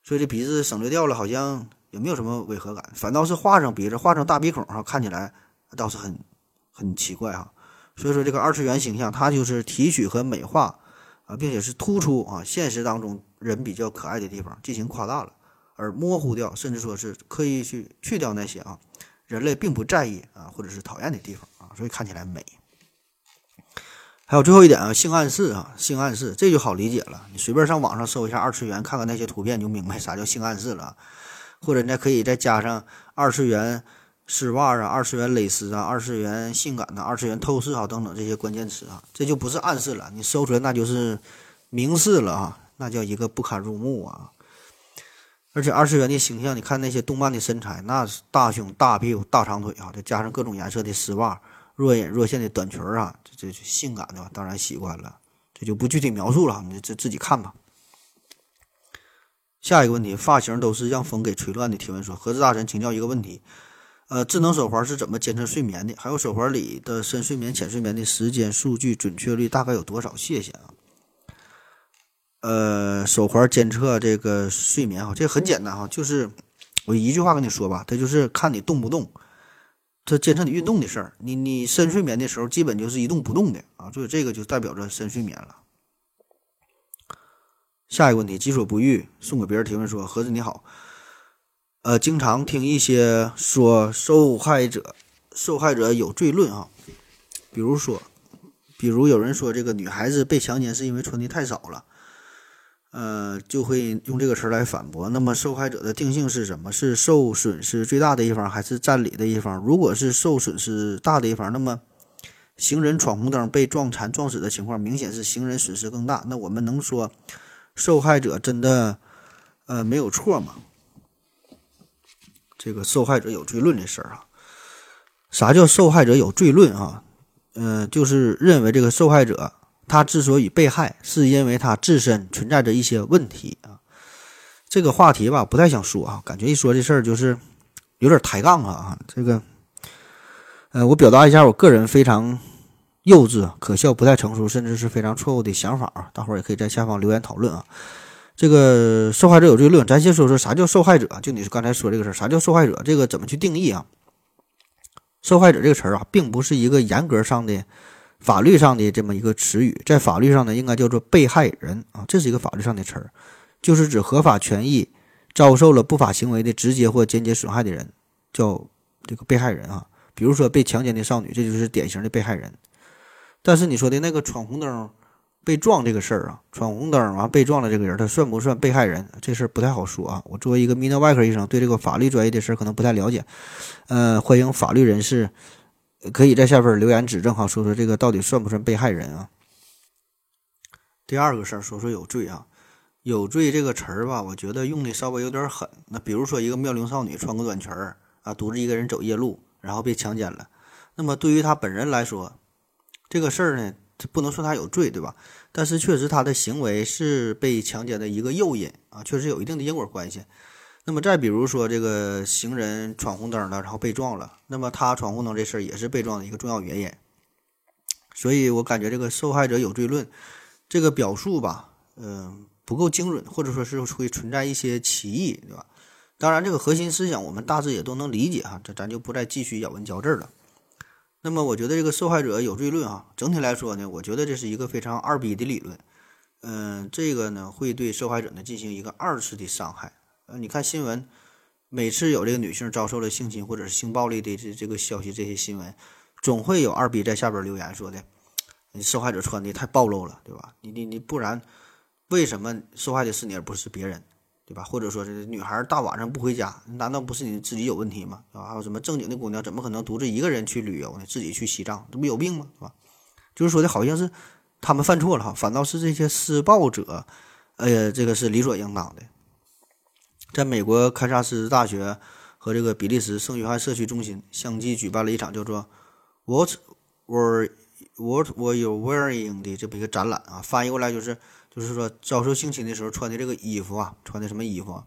所以这鼻子省略掉了，好像也没有什么违和感，反倒是画上鼻子，画上大鼻孔哈，看起来倒是很很奇怪哈。所以说这个二次元形象，它就是提取和美化啊，并且是突出啊现实当中人比较可爱的地方进行夸大了，而模糊掉，甚至说是刻意去去掉那些啊人类并不在意啊或者是讨厌的地方啊，所以看起来美。还有最后一点啊，性暗示啊，性暗示这就好理解了。你随便上网上搜一下二次元，看看那些图片，你就明白啥叫性暗示了。或者你再可以再加上二次元丝袜啊、二次元蕾丝啊、二次元性感的、二次元透视啊等等这些关键词啊，这就不是暗示了，你搜出来那就是明示了啊，那叫一个不堪入目啊。而且二次元的形象，你看那些动漫的身材，那是大胸、大屁股、大长腿啊，再加上各种颜色的丝袜。若隐若现的短裙啊，这这性感的？当然喜欢了，这就不具体描述了，你这自己看吧。下一个问题，发型都是让风给吹乱的。提问说，何志大神，请教一个问题，呃，智能手环是怎么监测睡眠的？还有手环里的深睡眠、浅睡眠的时间数据准确率大概有多少？谢谢啊。呃，手环监测这个睡眠哈，这很简单哈，就是我一句话跟你说吧，它就是看你动不动。它监测你运动的事儿，你你深睡眠的时候基本就是一动不动的啊，所以这个就代表着深睡眠了。下一个问题，己所不欲，送给别人提问说：何子你好，呃，经常听一些说受害者受害者有罪论啊，比如说，比如有人说这个女孩子被强奸是因为穿的太少了。呃，就会用这个词来反驳。那么受害者的定性是什么？是受损失最大的一方，还是占理的一方？如果是受损失大的一方，那么行人闯红灯被撞残撞死的情况，明显是行人损失更大。那我们能说受害者真的呃没有错吗？这个受害者有罪论这事儿啊，啥叫受害者有罪论啊？嗯、就是认为这个受害者他之所以被害，是因为他自身存在着一些问题啊。这个话题吧，不太想说啊，感觉一说这事儿就是有点抬杠啊。这个，呃，我表达一下我个人非常幼稚、可笑、不太成熟，甚至是非常错误的想法啊。大伙儿也可以在下方留言讨论啊。这个受害者有罪论，咱先说说啥叫受害者。就你刚才说这个事儿，啥叫受害者？这个怎么去定义啊？受害者这个词儿啊，并不是一个严格上的法律上的这么一个词语，在法律上呢，应该叫做被害人啊，这是一个法律上的词儿，就是指合法权益遭受了不法行为的直接或间接损害的人，叫这个被害人啊。比如说被强奸的少女，这就是典型的被害人。但是你说的那个闯红灯被撞这个事儿啊，闯红灯完被撞的这个人，他算不算被害人？这事儿不太好说啊。我作为一个泌尿外科医生，对这个法律专业的事儿可能不太了解，呃，欢迎法律人士可以在下边留言指正哈，说说这个到底算不算被害人啊？第二个事儿，说说有罪啊，有罪这个词儿吧，我觉得用的稍微有点狠。那比如说一个妙龄少女穿个短裙儿啊，独自一个人走夜路，然后被强奸了，那么对于她本人来说，这个事儿呢，不能说他有罪，对吧？但是确实他的行为是被强奸的一个诱因啊，确实有一定的因果关系。那么再比如说这个行人闯红灯了，然后被撞了，那么他闯红灯这事儿也是被撞的一个重要原因。所以我感觉这个受害者有罪论这个表述吧，嗯、不够精准，或者说是会存在一些歧义，对吧？当然，这个核心思想我们大致也都能理解哈，这咱就不再继续咬文嚼字了。那么，我觉得这个受害者有罪论啊，整体来说呢，我觉得这是一个非常二逼的理论。嗯、这个呢会对受害者呢进行一个二次的伤害。呃，你看新闻，每次有这个女性遭受了性侵或者是性暴力的这这个消息，这些新闻，总会有二逼在下边留言说的，你受害者穿的太暴露了，对吧？你你你不然，为什么受害的是你而不是别人，对吧？或者说是女孩大晚上不回家，难道不是你自己有问题吗？啊，还有什么正经的姑娘怎么可能独自一个人去旅游呢？自己去西藏，这不有病吗？是吧？就是说的好像是他们犯错了哈，反倒是这些施暴者，呃，这个是理所应当的。在美国堪萨斯大学和这个比利时圣约翰社区中心相继举办了一场叫做 “What were What were you wearing” 的这么一个展览啊，翻译过来就是就是说遭受性侵的时候穿的这个衣服啊，穿的什么衣服啊？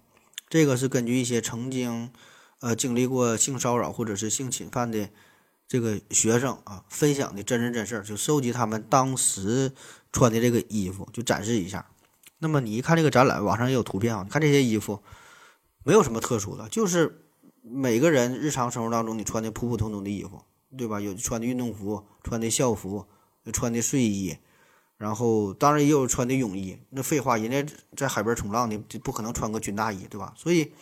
这个是根据一些曾经呃经历过性骚扰或者是性侵犯的这个学生啊分享的真人真事儿，就收集他们当时穿的这个衣服，就展示一下。那么你一看这个展览，网上也有图片啊，你看这些衣服没有什么特殊的，就是每个人日常生活当中你穿的普普通通的衣服，对吧？有穿的运动服，穿的校服，穿的睡衣，然后当然也有穿的泳衣。那废话，人家在海边冲浪的，就不可能穿个军大衣，对吧？所以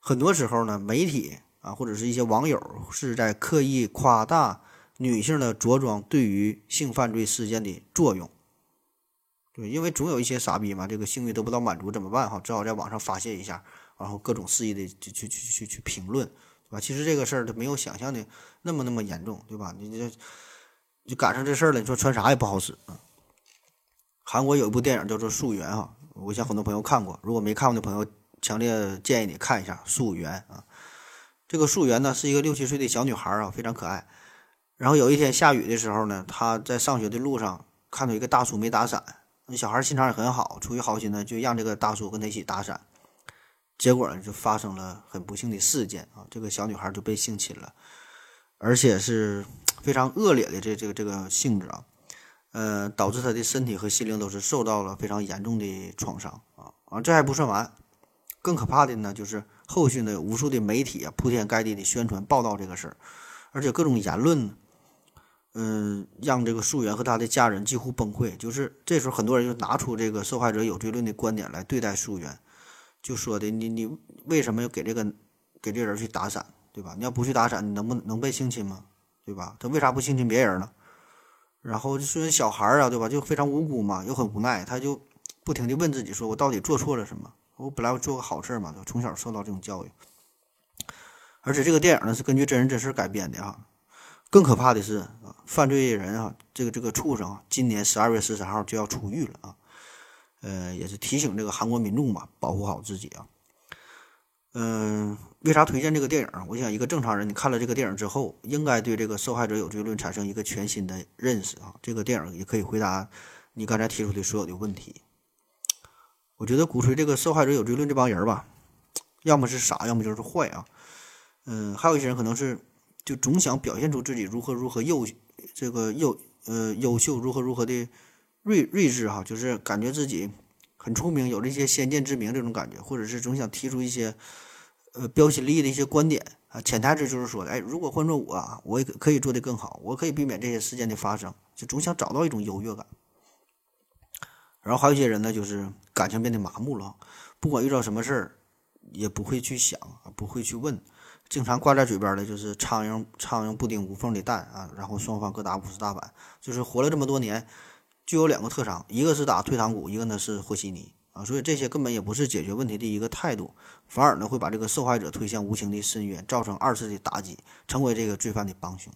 很多时候呢，媒体啊或者是一些网友是在刻意夸大女性的着装对于性犯罪事件的作用。对，因为总有一些傻逼嘛，这个性欲得不到满足怎么办哈？只好在网上发泄一下，然后各种肆意的去去去去去评论，对吧？其实这个事儿它没有想象的那么那么严重，对吧？你这就赶上这事儿了，你说穿啥也不好使啊。韩国有一部电影叫做《溯源》哈，我想很多朋友看过，如果没看过的朋友，强烈建议你看一下《溯源》啊。这个溯源呢是一个六七岁的小女孩啊，非常可爱。然后有一天下雨的时候呢，她在上学的路上看到一个大叔没打伞。那小孩心肠也很好，出于好心呢，就让这个大叔跟他一起打伞。结果呢，就发生了很不幸的事件啊！这个小女孩就被性侵了，而且是非常恶劣的这这个这个性质啊，呃，导致他的身体和心灵都是受到了非常严重的创伤啊！啊，这还不算完，更可怕的呢，就是后续呢，有无数的媒体啊，铺天盖地的宣传报道这个事儿，而且各种言论呢。嗯，让这个溯源和他的家人几乎崩溃。就是这时候，很多人就拿出这个受害者有罪论的观点来对待溯源，就说的你你为什么要给这个给这人去打伞，对吧？你要不去打伞，你能不能被性侵吗？对吧？他为啥不性侵别人呢？然后就说小孩儿啊，对吧？就非常无辜嘛，又很无奈，他就不停的问自己说：我到底做错了什么？我本来我做个好事嘛，从小受到这种教育。而且这个电影呢是根据真人真事改编的啊。更可怕的是啊，犯罪人啊，这个这个畜生啊，今年十二月十三号就要出狱了啊。呃，也是提醒这个韩国民众吧，保护好自己啊。嗯，为啥推荐这个电影？我想，一个正常人，你看了这个电影之后，应该对这个受害者有罪论产生一个全新的认识啊。这个电影也可以回答你刚才提出的所有的问题。我觉得鼓吹这个受害者有罪论这帮人吧，要么是傻，要么就是坏啊。嗯，还有一些人可能是就总想表现出自己如何如何优，这个优呃优秀，如何如何的睿睿智哈，就是感觉自己很聪明，有这些先见之明这种感觉，或者是总想提出一些。呃，标新立异的一些观点啊，潜台词就是说，哎，如果换做我啊，我也可以做得更好，我可以避免这些事件的发生，就总想找到一种优越感。然后还有一些人呢，就是感情变得麻木了，不管遇到什么事儿，也不会去想，不会去问，经常挂在嘴边的就是“苍蝇苍蝇不叮无缝的蛋”啊，然后双方各打五十大板，就是活了这么多年，就有两个特长，一个是打退堂鼓，一个呢是和稀泥。啊，所以这些根本也不是解决问题的一个态度，反而呢会把这个受害者推向无情的深渊，造成二次的打击，成为这个罪犯的帮凶。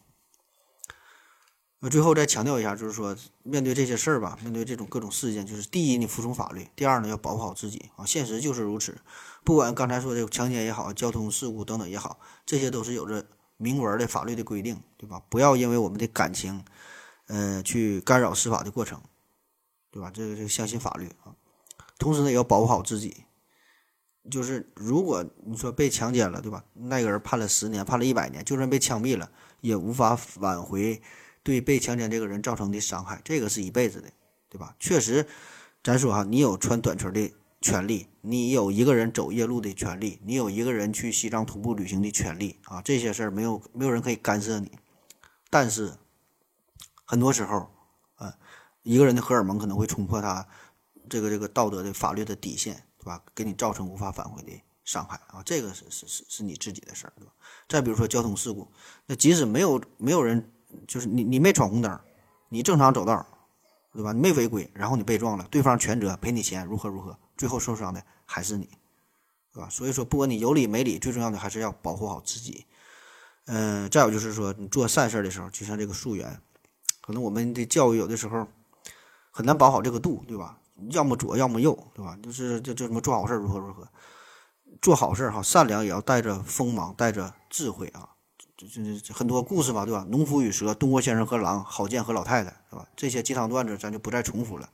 那最后再强调一下，就是说面对这些事儿吧，面对这种各种事件，就是第一你服从法律，第二呢要保护好自己啊。现实就是如此，不管刚才说的强奸也好，交通事故等等也好，这些都是有着明文的法律的规定，对吧？不要因为我们的感情，呃，去干扰司法的过程，对吧？这个就相信法律啊。同时呢，也要保护好自己。就是如果你说被强奸了，对吧？那个人判了十年，判了一百年，就算被枪毙了，也无法挽回对被强奸这个人造成的伤害。这个是一辈子的，对吧？确实，咱说哈，你有穿短裙的权利，你有一个人走夜路的权利，你有一个人去西藏徒步旅行的权利啊。这些事儿没有没有人可以干涉你。但是很多时候，啊，一个人的荷尔蒙可能会冲破他。这个这个道德的法律的底线，对吧？给你造成无法返回的伤害啊，这个是是是是你自己的事儿，对吧？再比如说交通事故，那即使没有没有人，就是你你没闯红灯，你正常走道，对吧？你没违规，然后你被撞了，对方全责赔你钱，如何如何，最后受伤的还是你，对吧？所以说，不管你有理没理，最重要的还是要保护好自己。嗯，再有就是说，你做善事的时候，就像这个溯源，可能我们的教育有的时候很难保好这个度，对吧？要么左，要么右，对吧？就是就就什么做好事如何如何，做好事哈，善良也要带着锋芒，带着智慧啊。这这这很多故事吧，对吧？农夫与蛇，东郭先生和狼，郝建和老太太，是吧？这些鸡汤段子咱就不再重复了。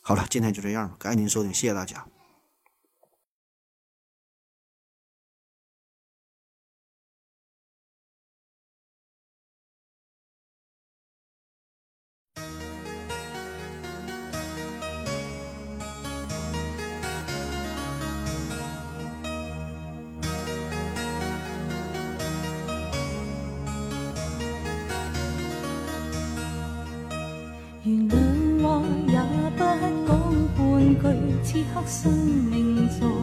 好了，今天就这样吧，感谢您收听，谢谢大家。此刻生命在。